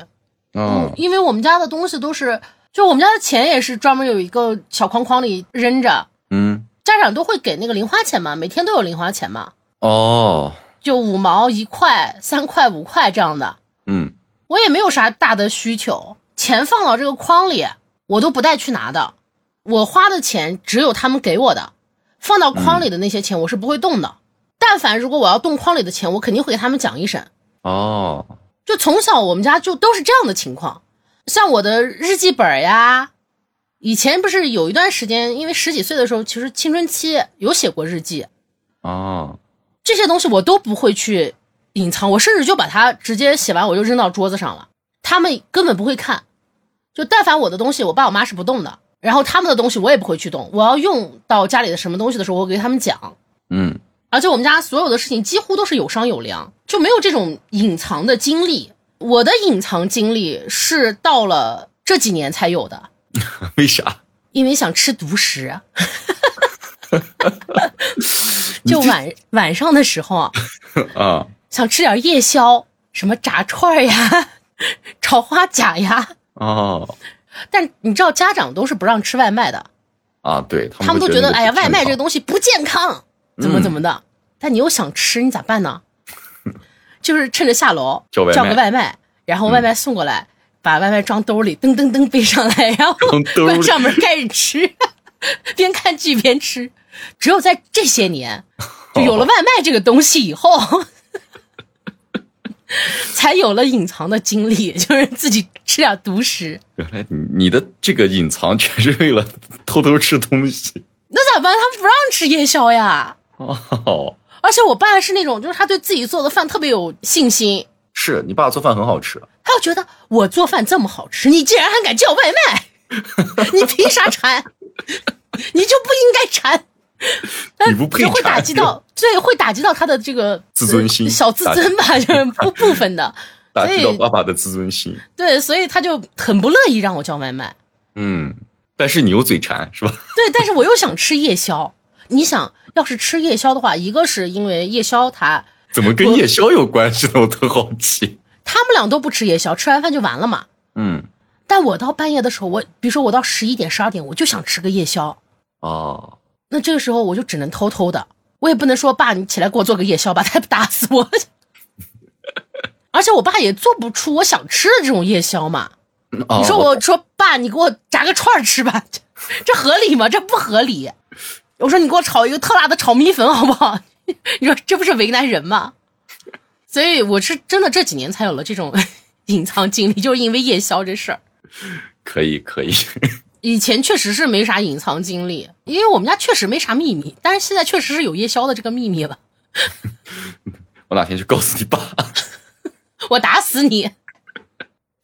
嗯因为我们家的东西都是，就我们家的钱也是专门有一个小框框里扔着，嗯家长都会给那个零花钱嘛，每天都有零花钱嘛，哦就五毛、一块、三块、五块这样的。嗯我也没有啥大的需求，钱放到这个筐里，我都不带去拿的。我花的钱只有他们给我的，放到筐里的那些钱我是不会动的。但凡如果我要动筐里的钱，我肯定会给他们讲一声。哦就从小我们家就都是这样的情况，像我的日记本呀，以前不是有一段时间，因为十几岁的时候，其实青春期有写过日记，哦这些东西我都不会去隐藏，我甚至就把它直接写完我就扔到桌子上了，他们根本不会看。就但凡我的东西，我爸我妈是不动的，然后他们的东西我也不会去动。我要用到家里的什么东西的时候，我给他们讲。嗯而且我们家所有的事情几乎都是有商有量，就没有这种隐藏的经历。我的隐藏经历是到了这几年才有的，(laughs) 为啥？因为想吃独食。(laughs) 就晚晚上的时候啊，(laughs) 啊想吃点夜宵，什么炸串呀、(laughs) 炒花甲呀。哦 (laughs) 但你知道，家长都是不让吃外卖的，啊，对他们都觉得，哎呀，外卖这个东西不健康，怎么嗯怎么的。但你又想吃，你咋办呢？(laughs) 就是趁着下楼叫个外卖，然后外卖送过来，把外卖装兜里，噔噔噔背上来，然后关上门开始吃，边看剧边吃。只有在这些年，就有了外卖这个东西以后，(laughs) 才有了隐藏的经历，(laughs) 就是自己吃点独食。原来你你的这个隐藏全是为了偷偷吃东西那咋办？他们不让吃夜宵呀。哦。而且我爸是那种，就是他对自己做的饭特别有信心，是你爸做饭很好吃，他就觉得我做饭这么好吃，你竟然还敢叫外卖，(laughs) 你凭啥馋？你就不应该馋。(laughs) 你不配就会打击到，对，会打击到他的这个自尊心呃小自尊吧，(laughs) 就是部部分的。打击到爸爸的自尊心。对，所以他就很不乐意让我叫外卖。嗯，但是你又嘴馋是吧？对，但是我又想吃夜宵。你想要是吃夜宵的话，一个是因为夜宵它怎么跟夜宵有关系呢？我特好奇。他们俩都不吃夜宵，吃完饭就完了嘛。嗯，但我到半夜的时候，我比如说我到十一点、十二点，我就想吃个夜宵。哦，那这个时候我就只能偷偷的，我也不能说爸，你起来给我做个夜宵吧，他不 (laughs) 打死我。而且我爸也做不出我想吃的这种夜宵嘛。哦你说我说爸，你给我炸个串儿吃吧，这这合理吗？这不合理。我说你给我炒一个特辣的炒米粉好不好？(laughs) 你说这不是为难人吗？所以我是真的这几年才有了这种 (laughs) 隐藏经历，就是因为夜宵这事儿。可以可以。以前确实是没啥隐藏经历，因为我们家确实没啥秘密，但是现在确实是有夜宵的这个秘密了。(laughs) 我哪天去告诉你爸。(laughs) 我打死你！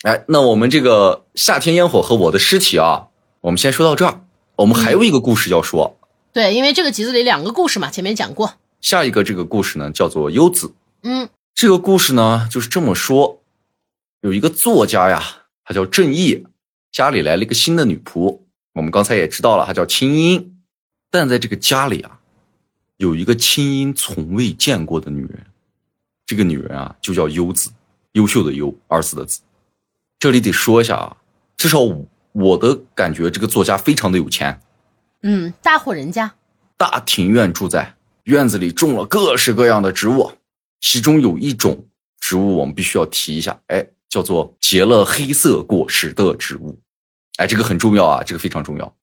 哎，那我们这个夏天烟火和我的尸体啊，我们先说到这儿。我们还有一个故事要说，对，因为这个集子里两个故事嘛，前面讲过。下一个这个故事呢，叫做优子。嗯这个故事呢，就是这么说：有一个作家呀，他叫郑义，家里来了一个新的女仆。我们刚才也知道了，她叫青音。但在这个家里啊，有一个青音从未见过的女人。这个女人啊，就叫优子，优秀的优，二字的子。这里得说一下啊，至少我我的感觉，这个作家非常的有钱，嗯，大户人家。大庭院住在，院子里种了各式各样的植物，其中有一种植物我们必须要提一下，哎，叫做结了黑色果实的植物，哎，这个很重要啊，这个非常重要。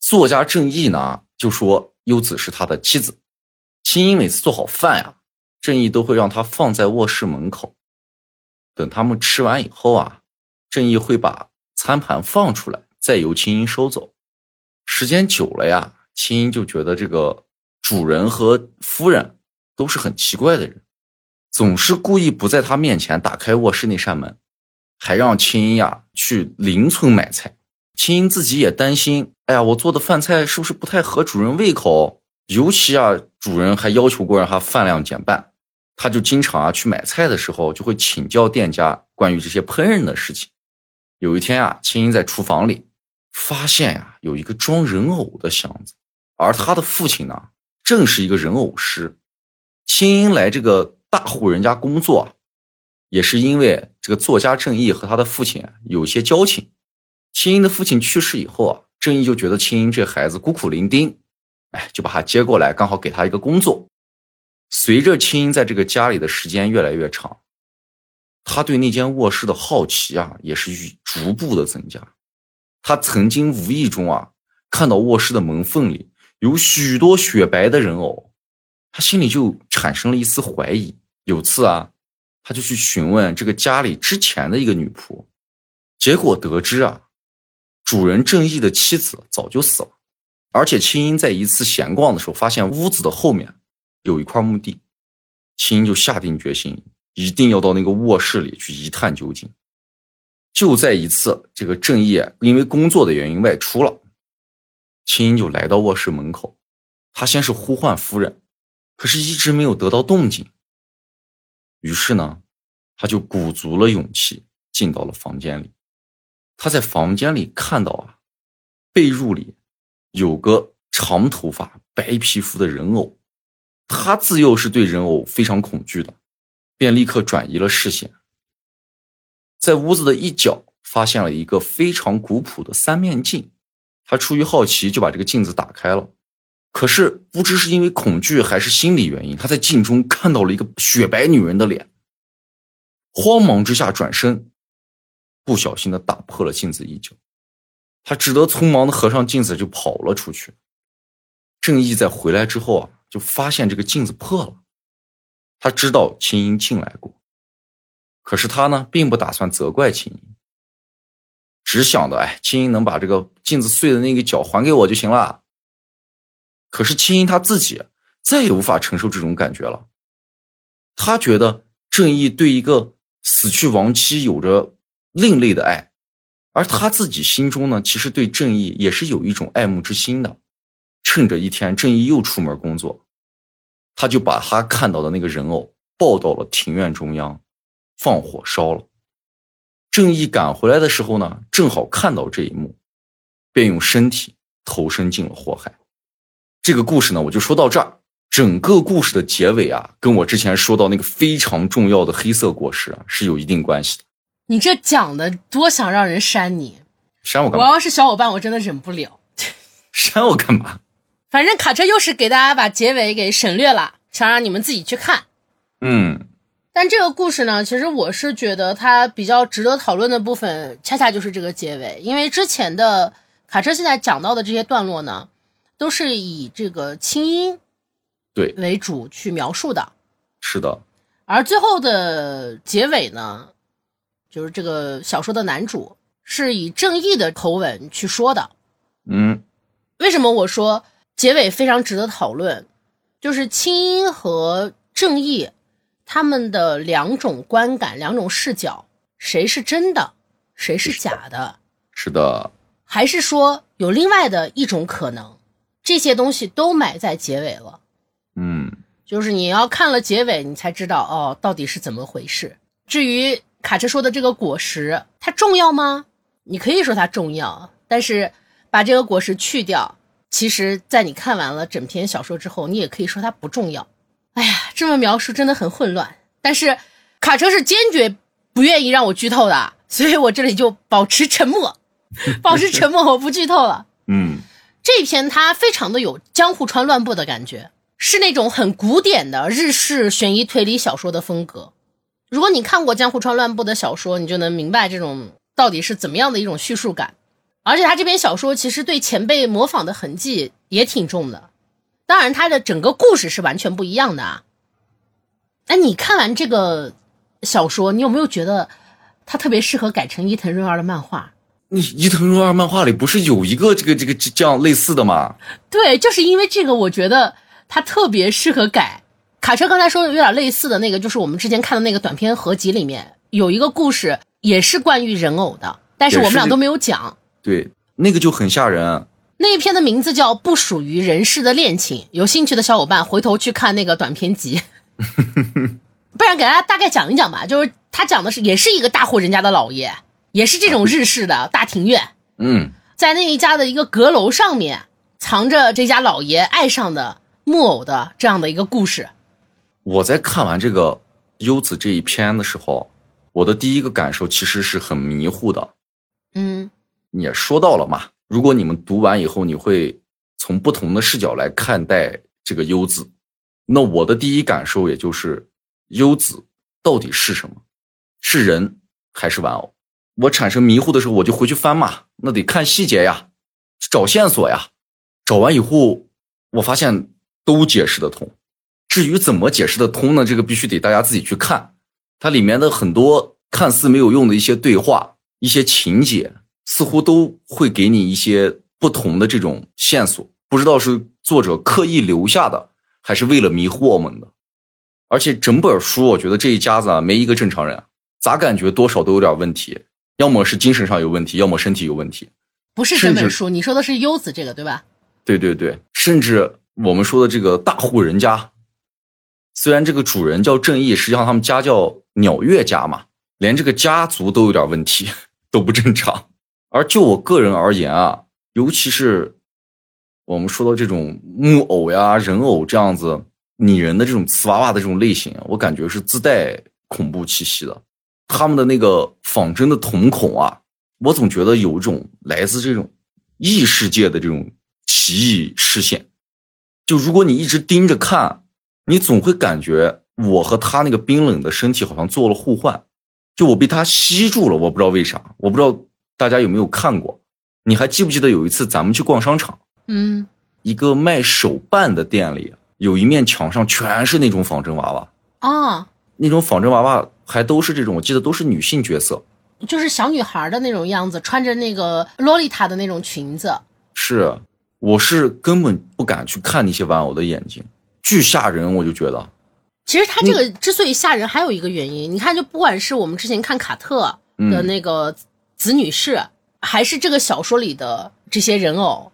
作家郑义呢就说优子是他的妻子，青音每次做好饭呀，郑义都会让他放在卧室门口，等他们吃完以后啊，郑义会把餐盘放出来，再由青音收走。时间久了呀，青音就觉得这个主人和夫人都是很奇怪的人，总是故意不在他面前打开卧室那扇门，还让青音呀去邻村买菜。青音自己也担心，哎呀，我做的饭菜是不是不太合主人胃口？尤其啊，主人还要求过让他饭量减半，他就经常啊去买菜的时候就会请教店家关于这些烹饪的事情。有一天啊，青音在厨房里发现呀、有一个装人偶的箱子，而他的父亲呢，正是一个人偶师。青音来这个大户人家工作，也是因为这个作家郑义和他的父亲有些交情。青音的父亲去世以后啊，郑义就觉得青音这孩子孤苦伶仃，哎，就把他接过来，刚好给他一个工作。随着青音在这个家里的时间越来越长，他对那间卧室的好奇啊，也是愈逐步的增加。他曾经无意中啊，看到卧室的门缝里有许多雪白的人偶，他心里就产生了一丝怀疑。有次啊，他就去询问这个家里之前的一个女仆，结果得知啊，主人正义的妻子早就死了，而且青音在一次闲逛的时候，发现屋子的后面有一块墓地，青音就下定决心，一定要到那个卧室里去一探究竟。就在一次，这个正义因为工作的原因外出了，青音就来到卧室门口，他先是呼唤夫人，可是一直没有得到动静。于是呢，他就鼓足了勇气进到了房间里。他在房间里看到啊，被褥里有个长头发、白皮肤的人偶，他自幼是对人偶非常恐惧的，便立刻转移了视线。在屋子的一角发现了一个非常古朴的三面镜，他出于好奇就把这个镜子打开了。可是不知是因为恐惧还是心理原因，他在镜中看到了一个雪白女人的脸。慌忙之下转身，不小心的打破了镜子一角，他只得匆忙的合上镜子就跑了出去。正义在回来之后啊，就发现这个镜子破了。他知道青音进来过，可是他呢，并不打算责怪青音，只想着哎，青音能把这个镜子碎的那个角还给我就行了。可是青音他自己再也无法承受这种感觉了，他觉得正义对一个死去亡妻有着另类的爱，而他自己心中呢，其实对正义也是有一种爱慕之心的。趁着一天正义又出门工作，他就把他看到的那个人偶抱到了庭院中央，放火烧了。正义赶回来的时候呢，正好看到这一幕，便用身体投身进了火海。这个故事呢，我就说到这儿。整个故事的结尾啊，跟我之前说到那个非常重要的黑色果实啊，是有一定关系的。你这讲的多想让人删你，我删我干嘛？我要是小伙伴，我真的忍不了。(laughs) 删我干嘛？反正卡车又是给大家把结尾给省略了，想让你们自己去看。嗯，但这个故事呢，其实我是觉得它比较值得讨论的部分，恰恰就是这个结尾，因为之前的卡车现在讲到的这些段落呢，都是以这个清音对，为主去描述的，是的，而最后的结尾呢，就是这个小说的男主是以正义的口吻去说的。嗯，为什么我说结尾非常值得讨论？就是清音和正义他们的两种观感、两种视角，谁是真的，谁是假的？是的，还是说有另外的一种可能？这些东西都埋在结尾了。嗯就是你要看了结尾，你才知道哦，到底是怎么回事。至于卡车说的这个果实，它重要吗？你可以说它重要，但是把这个果实去掉，其实，在你看完了整篇小说之后，你也可以说它不重要。哎呀，这么描述真的很混乱。但是卡车是坚决不愿意让我剧透的，所以我这里就保持沉默，(laughs) 保持沉默，我不剧透了。嗯这篇它非常的有江户川乱步的感觉，是那种很古典的日式悬疑推理小说的风格。如果你看过江户川乱步的小说，你就能明白这种到底是怎么样的一种叙述感。而且他这篇小说其实对前辈模仿的痕迹也挺重的，当然他的整个故事是完全不一样的啊。哎，你看完这个小说，你有没有觉得它特别适合改成伊藤润二的漫画？你伊藤润二漫画里不是有一个这个这个这这样类似的吗？对，就是因为这个，我觉得它特别适合改。卡车刚才说的有点类似的那个，就是我们之前看的那个短篇合集里面有一个故事，也是关于人偶的，但是我们俩都没有讲。对，那个就很吓人。那一篇的名字叫《不属于人世的恋情》，有兴趣的小伙伴回头去看那个短篇集。(laughs) 不然给大家大概讲一讲吧，就是他讲的是也是一个大户人家的老爷，也是这种日式的大庭院，嗯在那一家的一个阁楼上面藏着这家老爷爱上的木偶的这样的一个故事。我在看完这个优子这一篇的时候，我的第一个感受其实是很迷糊的。嗯你也说到了嘛，如果你们读完以后，你会从不同的视角来看待这个优子。那我的第一感受也就是，优子到底是什么？是人还是玩偶？我产生迷糊的时候，我就回去翻嘛，那得看细节呀，找线索呀。找完以后，我发现都解释得通。至于怎么解释得通呢？这个必须得大家自己去看。它里面的很多看似没有用的一些对话、一些情节，似乎都会给你一些不同的这种线索。不知道是作者刻意留下的，还是为了迷惑我们的。而且整本书，我觉得这一家子啊，没一个正常人，咋感觉多少都有点问题？要么是精神上有问题，要么身体有问题。不是这本书，你说的是优子这个对吧？对对对，甚至我们说的这个大户人家，虽然这个主人叫正义，实际上他们家叫鸟月家嘛，连这个家族都有点问题，(laughs) 都不正常。而就我个人而言啊，尤其是我们说到这种木偶呀、人偶这样子拟人的这种瓷娃娃的这种类型，我感觉是自带恐怖气息的。他们的那个仿真的瞳孔啊，我总觉得有一种来自这种异世界的这种奇异视线。就如果你一直盯着看，你总会感觉我和他那个冰冷的身体好像做了互换，就我被他吸住了，我不知道为啥，我不知道大家有没有看过。你还记不记得有一次咱们去逛商场，嗯，一个卖手办的店里，有一面墙上全是那种仿真娃娃，哦，那种仿真娃娃还都是这种，我记得都是女性角色。就是小女孩的那种样子，穿着那个洛丽塔的那种裙子。是，我是根本不敢去看那些玩偶的眼睛，巨吓人，我就觉得。其实它这个之所以吓人，还有一个原因，你看，就不管是我们之前看卡特的那个子女士，还是这个小说里的这些人偶，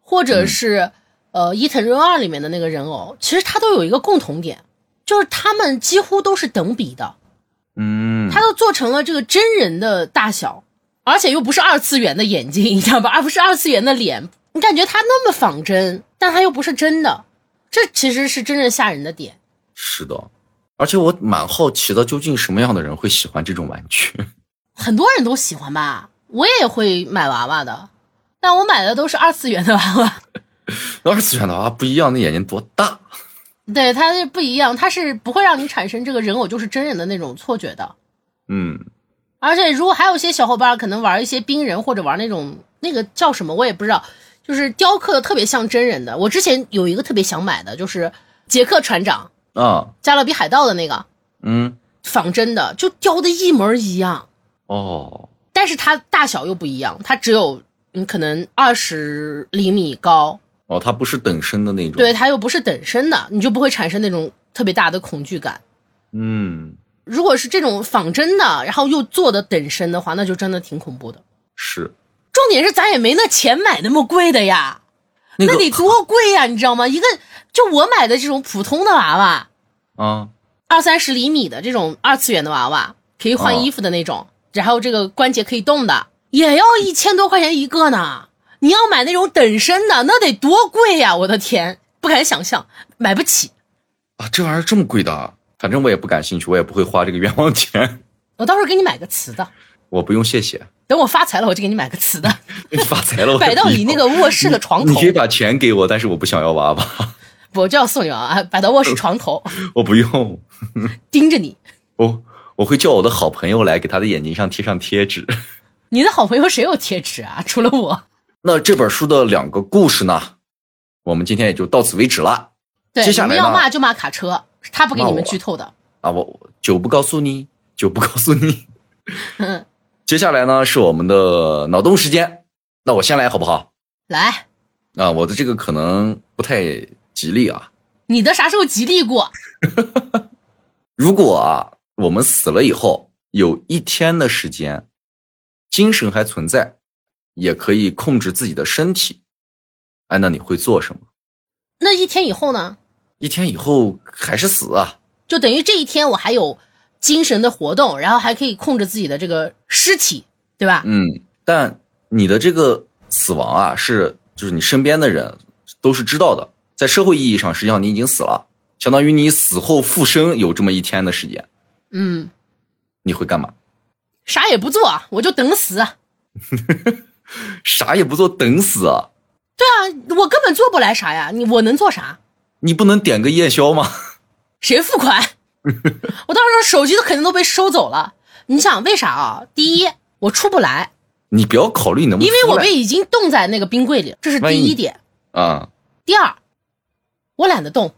或者是、呃伊藤润二里面的那个人偶，其实它都有一个共同点，就是他们几乎都是等比的，嗯，它都做成了这个真人的大小，而且又不是二次元的眼睛，你知道吧？而不是二次元的脸，你感觉它那么仿真，但它又不是真的，这其实是真正吓人的点。是的，而且我蛮好奇的，究竟什么样的人会喜欢这种玩具？(laughs) 很多人都喜欢吧，我也会买娃娃的，但我买的都是二次元的娃娃。(laughs) 二次元的娃娃不一样，那眼睛多大？对，它是不一样，它是不会让你产生这个人偶就是真人的那种错觉的。嗯，而且如果还有一些小伙伴可能玩一些冰人或者玩那种那个叫什么我也不知道，就是雕刻的特别像真人的。我之前有一个特别想买的，就是杰克船长啊，加勒比海盗的那个嗯，仿真的，就雕的一模一样，哦，但是它大小又不一样，它只有嗯可能二十厘米高，哦，它不是等身的那种。，对，它又不是等身的，你就不会产生那种特别大的恐惧感。嗯，如果是这种仿真的，然后又做的等身的话，那就真的挺恐怖的。是，重点是咱也没那钱买那么贵的呀，那个那得多贵呀、你知道吗？一个就我买的这种普通的娃娃，啊，二三十厘米的这种二次元的娃娃，可以换哦衣服的那种，然后这个关节可以动的，也要一千多块钱一个呢。你要买那种等身的，那得多贵呀、我的天，不敢想象，买不起。啊，这玩意儿这么贵的啊，反正我也不感兴趣，我也不会花这个冤枉钱，(laughs) 我到时候给你买个瓷的，我不用，谢谢。等我发财了，我就给你买个瓷的，(laughs) 你发财了，我 (laughs) 摆到你那个卧室的床头你可。以把钱给我，但是我不想要娃娃，我就要送你娃娃，摆到卧室床头，我不用，盯着你。我我会叫我的好朋友来给他的眼睛上贴上贴纸。你的好朋友谁有贴纸啊？除了我。那这本书的两个故事呢，我们今天也就到此为止了对，接下来你们要骂就骂卡车，是他不给你们剧透的。啊！我我就不告诉你，就不告诉你。嗯，(laughs) 接下来呢是我们的脑洞时间，那我先来好不好？来，啊，我的这个可能不太吉利啊。你的啥时候吉利过？(laughs) 如果啊，我们死了以后有一天的时间，精神还存在，也可以控制自己的身体，哎，那你会做什么？那一天以后呢？一天以后还是死啊？就等于这一天我还有精神的活动，然后还可以控制自己的这个尸体，对吧？嗯，但你的这个死亡啊，是就是你身边的人都是知道的，在社会意义上，实际上你已经死了，相当于你死后复生有这么一天的时间，嗯，你会干嘛？啥也不做，我就等死。(laughs) (laughs) 啥也不做，等死啊？对啊，我根本做不来啥呀，你我能做啥？你不能点个夜宵吗？(laughs) 谁付款？(laughs) 我到时候手机都肯定都被收走了。你想为啥啊？第一，我出不来，你不要考虑能不能因为我被已经冻在那个冰柜里，这是第一点。啊，第二，我懒得动。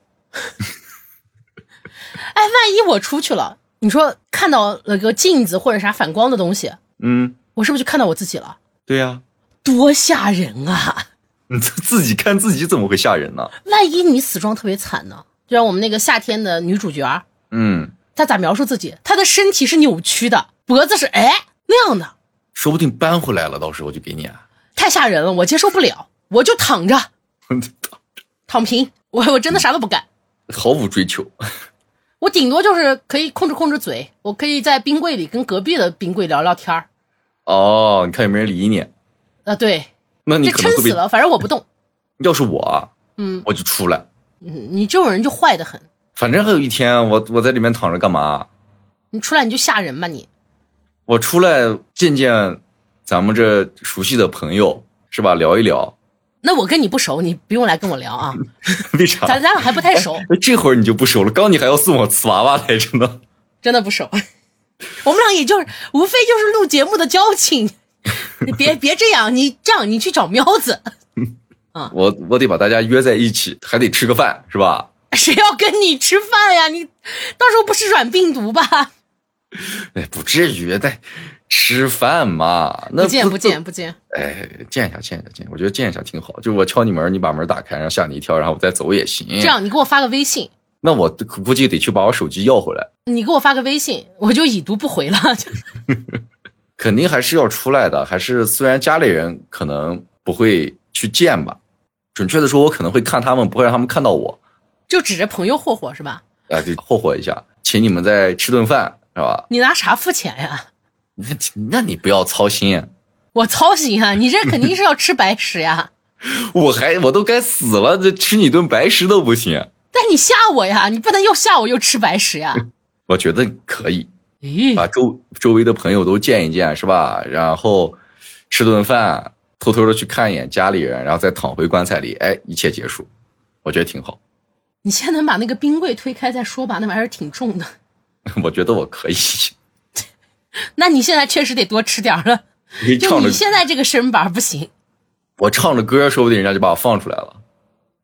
哎，万一我出去了，你说看到了个镜子或者啥反光的东西，嗯，我是不是就看到我自己了？对呀、多吓人啊！(laughs) 你自自己看自己怎么会吓人呢？万一你死状特别惨呢？就像我们那个夏天的女主角儿，嗯，她咋描述自己？她的身体是扭曲的，脖子是哎那样的，说不定搬回来了，到时候就给你、啊。太吓人了，我接受不了，我就躺着 (laughs) 躺平，我我真的啥都不干。毫无追求。我顶多就是可以控制控制嘴，我可以在冰柜里跟隔壁的冰柜聊聊天儿。哦，你看有没有人理你？啊，对，那你这可能会被。撑死了，反正我不动。(laughs) 要是我啊，嗯，我就出来。嗯你这种人就坏的很，反正还有一天，我我在里面躺着干嘛？你出来你就吓人吧你。我出来见见咱们这熟悉的朋友，是吧？聊一聊。那我跟你不熟，你不用来跟我聊啊，(laughs) 为啥？咱咱俩还不太熟，哎这会儿你就不熟了，刚你还要送我瓷娃娃来着呢。真的不熟。(laughs) 我们俩也就是无非就是录节目的交情，(laughs) 你别 (laughs) 别这样，你这样你去找喵子，我我得把大家约在一起，还得吃个饭，是吧？谁要跟你吃饭呀？你到时候不是软病毒吧？哎，不至于，得吃饭嘛。那不见不见。不见，哎，见一下，见一下，见。我觉得见一下挺好。就我敲你门，你把门打开，然后吓你一跳，然后我再走也行。这，样你给我发个微信，那我估计得去把我手机要回来。你给我发个微信，我就已读不回了。(laughs) 肯定还是要出来的，还是虽然家里人可能不会去见吧，准确的说，我可能会看他们，不会让他们看到我。就指着朋友霍霍是吧？啊，对霍霍一下，请你们再吃顿饭，是吧？你拿啥付钱呀？那那你不要操心，我操心啊！你这肯定是要吃白食呀！(laughs) 我还我都该死了，这吃你顿白食都不行。但你吓我呀！你不能又吓我又吃白食呀！(laughs) 我觉得可以咦，把周周围的朋友都见一见，是吧？然后吃顿饭，偷偷的去看一眼家里人，然后再躺回棺材里，哎，一切结束，我觉得挺好。你先能把那个冰柜推开再说吧，那玩意儿挺重的。(laughs) 我觉得我可以，(laughs) 那你现在确实得多吃点儿了，就你现在这个身板不行。我唱着歌，说不定人家就把我放出来了。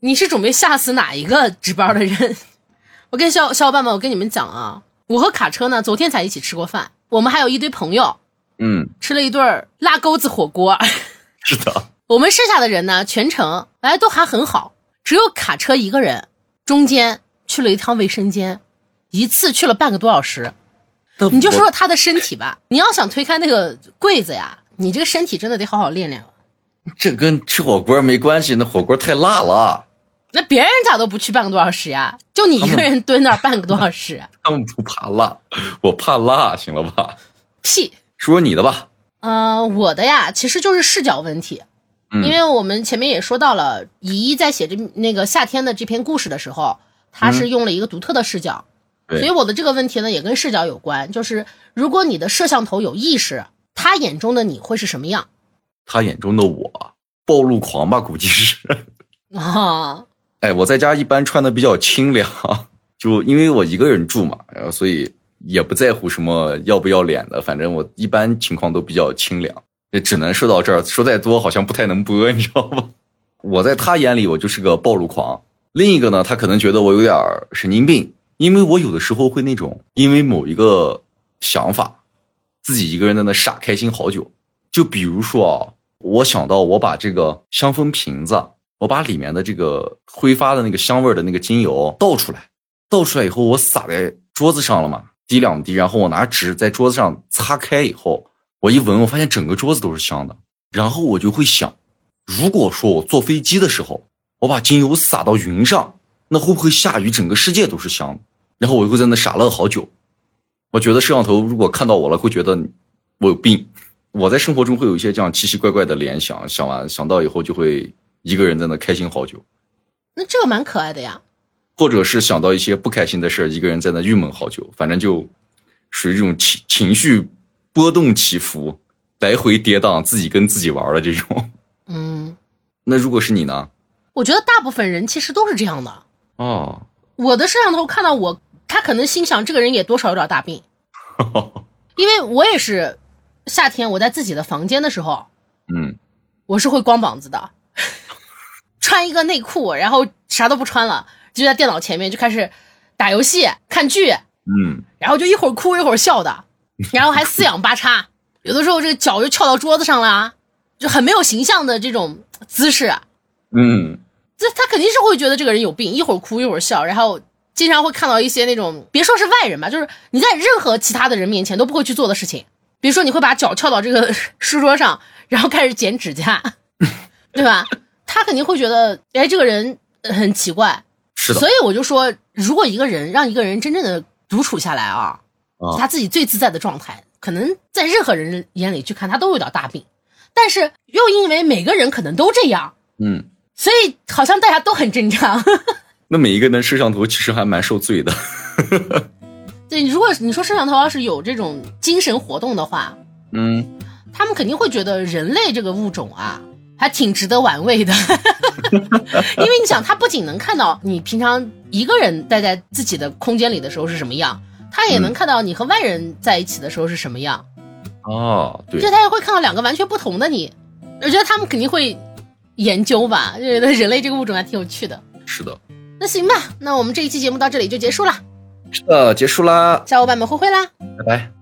你是准备吓死哪一个值班的人？(laughs) 我跟小小伙伴们，我跟你们讲啊，我和卡车呢，昨天才一起吃过饭，我们还有一堆朋友嗯，吃了一顿辣钩子火锅。(laughs) 是的，我们剩下的人呢，全程哎都还很好，只有卡车一个人，中间去了一趟卫生间，一次去了半个多小时。你就说说他的身体吧，你要想推开那个柜子呀，你这个身体真的得好好练练了。这跟吃火锅没关系，那火锅太辣了。那别人咋都不去半个多小时呀？就你一个人蹲那儿半个多小时？(laughs) 他们不怕辣，我怕辣，行了吧？屁！说你的吧。呃，我的呀，其实就是视角问题。嗯因为我们前面也说到了，乙一在写这那个夏天的这篇故事的时候，他是用了一个独特的视角，对所以我的这个问题呢也跟视角有关，就是如果你的摄像头有意识，他眼中的你会是什么样他眼中的我，暴露狂吧，估计是。啊？(laughs) 哎，我在家一般穿的比较清凉，就因为我一个人住嘛，然后所以也不在乎什么要不要脸的，反正我一般情况都比较清凉。也只能说到这儿，说再多好像不太能播，你知道吗？我在他眼里我就是个暴露狂，另一个呢，他可能觉得我有点神经病，因为我有的时候会那种因为某一个想法，自己一个人在那傻开心好久。就比如说啊，我想到我把这个香氛瓶子，我把里面的这个挥发的那个香味的那个精油倒出来，倒出来以后我洒在桌子上了嘛，滴两滴，然后我拿纸在桌子上擦开以后，我一闻，我发现整个桌子都是香的，然后我就会想，如果说我坐飞机的时候，我把精油洒到云上，那会不会下雨，整个世界都是香的？然后我就会在那傻乐好久。我觉得摄像头如果看到我了，会觉得我有病。我在生活中会有一些这样奇奇怪怪的联想，想完想到以后就会一个人在那开心好久，那这个蛮可爱的呀。或者是想到一些不开心的事儿，一个人在那郁闷好久，反正就属于这种情情绪波动起伏、来回跌宕，自己跟自己玩的这种。嗯，那如果是你呢？我觉得大部分人其实都是这样的。哦，我的摄像头看到我，他可能心想这个人也多少有点大病，(laughs) 因为我也是夏天我在自己的房间的时候，嗯，我是会光膀子的，穿一个内裤，然后啥都不穿了，就在电脑前面就开始打游戏、看剧，嗯，然后就一会儿哭一会儿笑的，(laughs) 然后还四仰八叉，有的时候这个脚就翘到桌子上了啊，就很没有形象的这种姿势。嗯，这他肯定是会觉得这个人有病，一会儿哭一会儿笑，然后经常会看到一些那种，别说是外人吧，就是你在任何其他的人面前都不会去做的事情，比如说你会把脚翘到这个 (laughs) 书桌上，然后开始剪指甲，对吧？他肯定会觉得，哎，这个人呃很奇怪，是的所，以我就说，如果一个人让一个人真正的独处下来啊，啊他自己最自在的状态，可能在任何人眼里去看他都有点大病，但是又因为每个人可能都这样。嗯，所以好像大家都很正常。(laughs) 那每一个人的摄像头其实还蛮受罪的。(laughs) 对，如果你说摄像头要是有这种精神活动的话，嗯，他们肯定会觉得人类这个物种啊，还挺值得玩味的。(laughs) 因为你想，他不仅能看到你平常一个人待在自己的空间里的时候是什么样，他也能看到你和外人在一起的时候是什么样，哦，对就，他也会看到两个完全不同的你。我觉得他们肯定会研究吧，就觉得人类这个物种还挺有趣的。是的，那行吧，那我们这一期节目到这里就结束了，是的，结束啦，小伙伴们挥挥啦。拜拜。